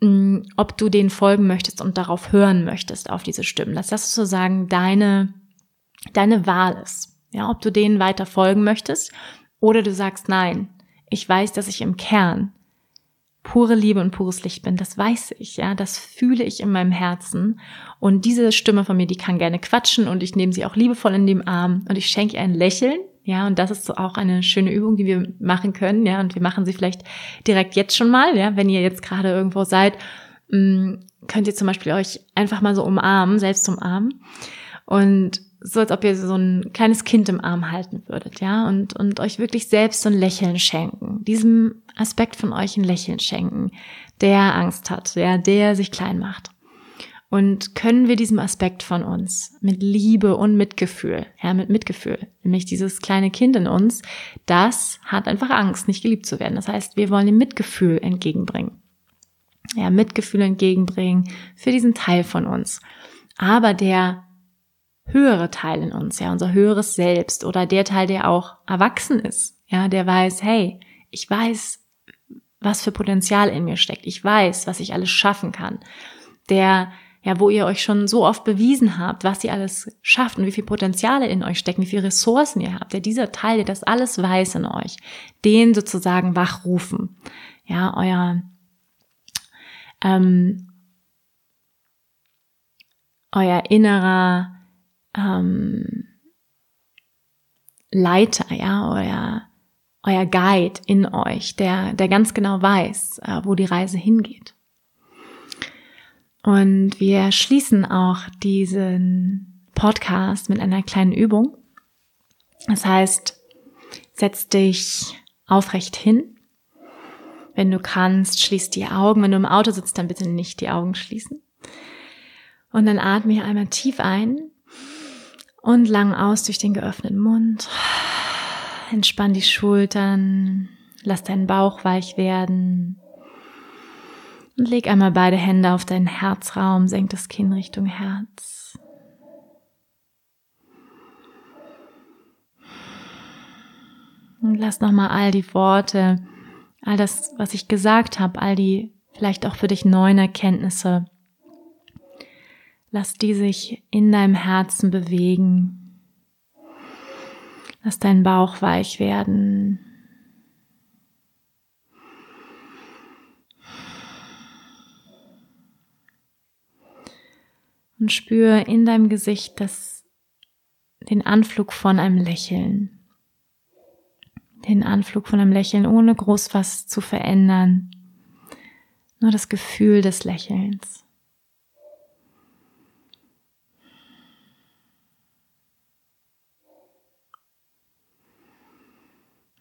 mm, ob du denen folgen möchtest und darauf hören möchtest, auf diese Stimmen. Dass das sozusagen deine, deine Wahl ist. Ja, ob du denen weiter folgen möchtest oder du sagst, nein, ich weiß, dass ich im Kern pure Liebe und pures Licht bin. Das weiß ich, ja. Das fühle ich in meinem Herzen. Und diese Stimme von mir, die kann gerne quatschen und ich nehme sie auch liebevoll in den Arm und ich schenke ihr ein Lächeln. Ja, und das ist so auch eine schöne Übung, die wir machen können, ja, und wir machen sie vielleicht direkt jetzt schon mal, ja, wenn ihr jetzt gerade irgendwo seid, mm, könnt ihr zum Beispiel euch einfach mal so umarmen, selbst umarmen. Und so als ob ihr so ein kleines Kind im Arm halten würdet, ja, und, und euch wirklich selbst so ein Lächeln schenken, diesem Aspekt von euch ein Lächeln schenken, der Angst hat, ja, der sich klein macht. Und können wir diesem Aspekt von uns mit Liebe und Mitgefühl, ja, mit Mitgefühl, nämlich dieses kleine Kind in uns, das hat einfach Angst, nicht geliebt zu werden. Das heißt, wir wollen ihm Mitgefühl entgegenbringen. Ja, Mitgefühl entgegenbringen für diesen Teil von uns. Aber der höhere Teil in uns, ja, unser höheres Selbst oder der Teil, der auch erwachsen ist, ja, der weiß, hey, ich weiß, was für Potenzial in mir steckt. Ich weiß, was ich alles schaffen kann. Der, ja, wo ihr euch schon so oft bewiesen habt, was ihr alles schafft und wie viel Potenziale in euch stecken, wie viele Ressourcen ihr habt. Der dieser Teil, der das alles weiß in euch, den sozusagen wachrufen. Ja, euer, ähm, euer innerer ähm, Leiter, ja, euer, euer Guide in euch, der, der ganz genau weiß, äh, wo die Reise hingeht. Und wir schließen auch diesen Podcast mit einer kleinen Übung. Das heißt, setz dich aufrecht hin. Wenn du kannst, schließ die Augen. Wenn du im Auto sitzt, dann bitte nicht die Augen schließen. Und dann atme hier einmal tief ein und lang aus durch den geöffneten Mund. Entspann die Schultern, lass deinen Bauch weich werden. Und leg einmal beide Hände auf deinen Herzraum, senk das Kinn Richtung Herz. Und lass nochmal all die Worte, all das, was ich gesagt habe, all die vielleicht auch für dich neuen Erkenntnisse Lass die sich in deinem Herzen bewegen. Lass deinen Bauch weich werden. Und spür in deinem Gesicht das, den Anflug von einem Lächeln. Den Anflug von einem Lächeln, ohne groß was zu verändern. Nur das Gefühl des Lächelns.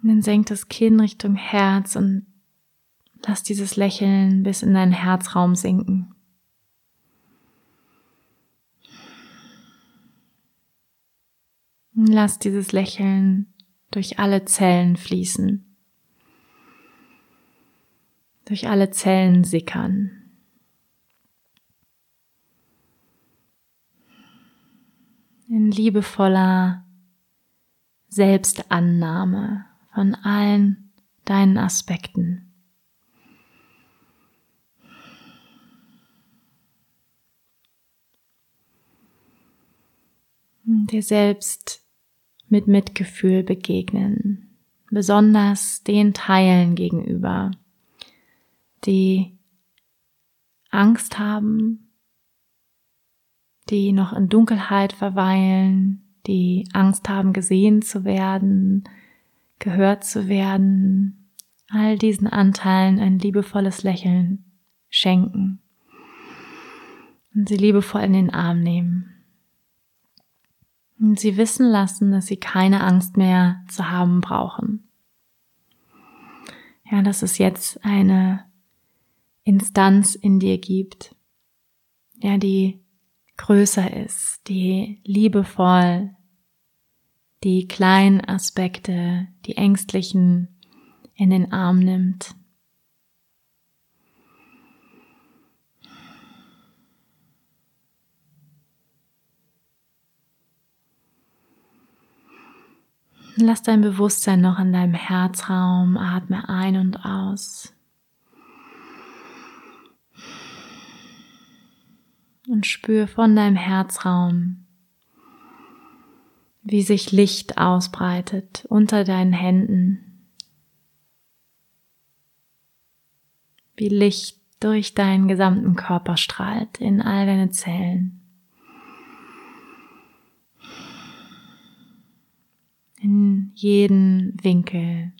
Und dann senk das Kinn Richtung Herz und lass dieses Lächeln bis in deinen Herzraum sinken. Lass dieses Lächeln durch alle Zellen fließen, durch alle Zellen sickern. In liebevoller Selbstannahme von allen deinen Aspekten. Dir selbst mit Mitgefühl begegnen, besonders den Teilen gegenüber, die Angst haben, die noch in Dunkelheit verweilen, die Angst haben, gesehen zu werden, gehört zu werden, all diesen Anteilen ein liebevolles Lächeln schenken und sie liebevoll in den Arm nehmen. Und sie wissen lassen, dass sie keine Angst mehr zu haben brauchen. Ja, dass es jetzt eine Instanz in dir gibt, ja, die größer ist, die liebevoll die kleinen Aspekte, die ängstlichen in den Arm nimmt. Und lass dein Bewusstsein noch in deinem Herzraum. Atme ein und aus. Und spür von deinem Herzraum, wie sich Licht ausbreitet unter deinen Händen. Wie Licht durch deinen gesamten Körper strahlt in all deine Zellen. In jeden Winkel.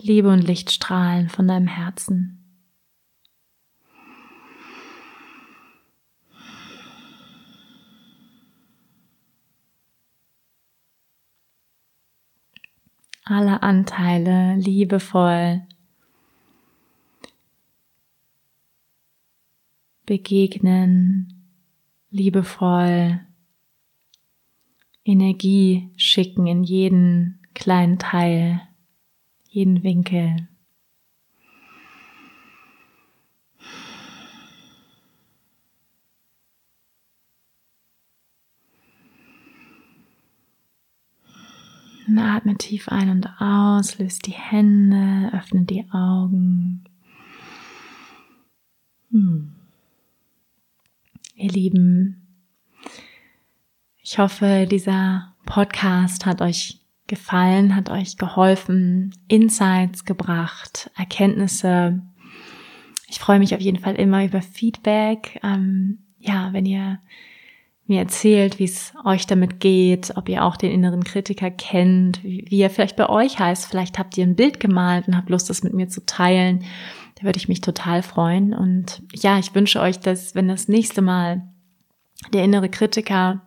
Liebe und Licht strahlen von deinem Herzen. alle Anteile liebevoll begegnen, liebevoll Energie schicken in jeden kleinen Teil, jeden Winkel. Und atme tief ein und aus, löst die Hände, öffne die Augen. Hm. Ihr Lieben, ich hoffe, dieser Podcast hat euch gefallen, hat euch geholfen, Insights gebracht, Erkenntnisse. Ich freue mich auf jeden Fall immer über Feedback. Ähm, ja, wenn ihr mir erzählt, wie es euch damit geht, ob ihr auch den inneren Kritiker kennt, wie, wie er vielleicht bei euch heißt. Vielleicht habt ihr ein Bild gemalt und habt Lust, das mit mir zu teilen. Da würde ich mich total freuen. Und ja, ich wünsche euch, dass wenn das nächste Mal der innere Kritiker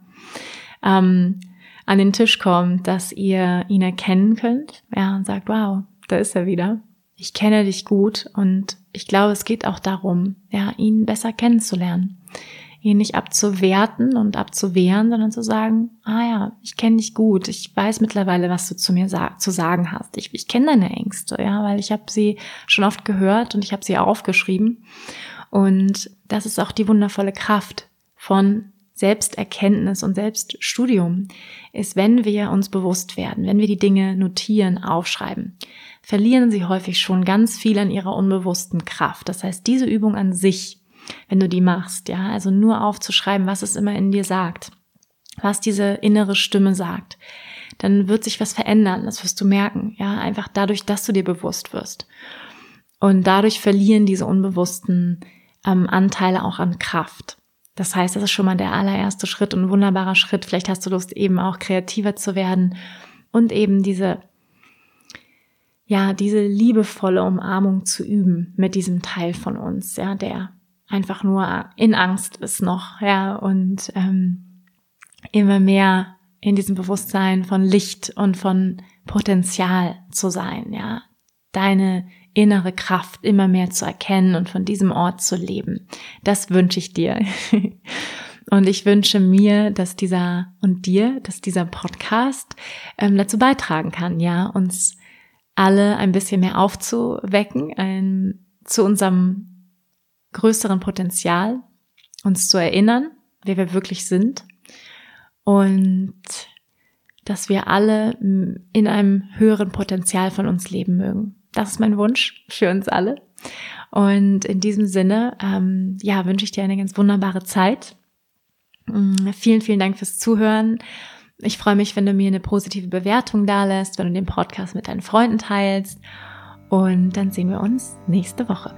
ähm, an den Tisch kommt, dass ihr ihn erkennen könnt, ja, und sagt, wow, da ist er wieder. Ich kenne dich gut und ich glaube, es geht auch darum, ja, ihn besser kennenzulernen ihn nicht abzuwerten und abzuwehren, sondern zu sagen, ah ja, ich kenne dich gut, ich weiß mittlerweile, was du zu mir sag, zu sagen hast. Ich, ich kenne deine Ängste, ja, weil ich habe sie schon oft gehört und ich habe sie aufgeschrieben. Und das ist auch die wundervolle Kraft von Selbsterkenntnis und Selbststudium, ist, wenn wir uns bewusst werden, wenn wir die Dinge notieren, aufschreiben, verlieren sie häufig schon ganz viel an ihrer unbewussten Kraft. Das heißt, diese Übung an sich wenn du die machst, ja, also nur aufzuschreiben, was es immer in dir sagt, was diese innere Stimme sagt, dann wird sich was verändern, das wirst du merken, ja, einfach dadurch, dass du dir bewusst wirst. Und dadurch verlieren diese unbewussten ähm, Anteile auch an Kraft. Das heißt, das ist schon mal der allererste Schritt und wunderbarer Schritt. Vielleicht hast du Lust, eben auch kreativer zu werden und eben diese, ja, diese liebevolle Umarmung zu üben mit diesem Teil von uns, ja, der einfach nur in Angst ist noch, ja, und ähm, immer mehr in diesem Bewusstsein von Licht und von Potenzial zu sein, ja, deine innere Kraft immer mehr zu erkennen und von diesem Ort zu leben. Das wünsche ich dir. Und ich wünsche mir, dass dieser und dir, dass dieser Podcast ähm, dazu beitragen kann, ja, uns alle ein bisschen mehr aufzuwecken, ähm, zu unserem größeren Potenzial, uns zu erinnern, wer wir wirklich sind und dass wir alle in einem höheren Potenzial von uns leben mögen. Das ist mein Wunsch für uns alle. Und in diesem Sinne, ähm, ja, wünsche ich dir eine ganz wunderbare Zeit. Mm, vielen, vielen Dank fürs Zuhören. Ich freue mich, wenn du mir eine positive Bewertung da lässt, wenn du den Podcast mit deinen Freunden teilst. Und dann sehen wir uns nächste Woche.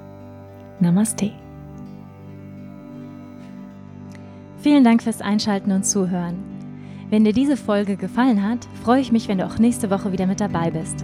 Namaste. Vielen Dank fürs Einschalten und Zuhören. Wenn dir diese Folge gefallen hat, freue ich mich, wenn du auch nächste Woche wieder mit dabei bist.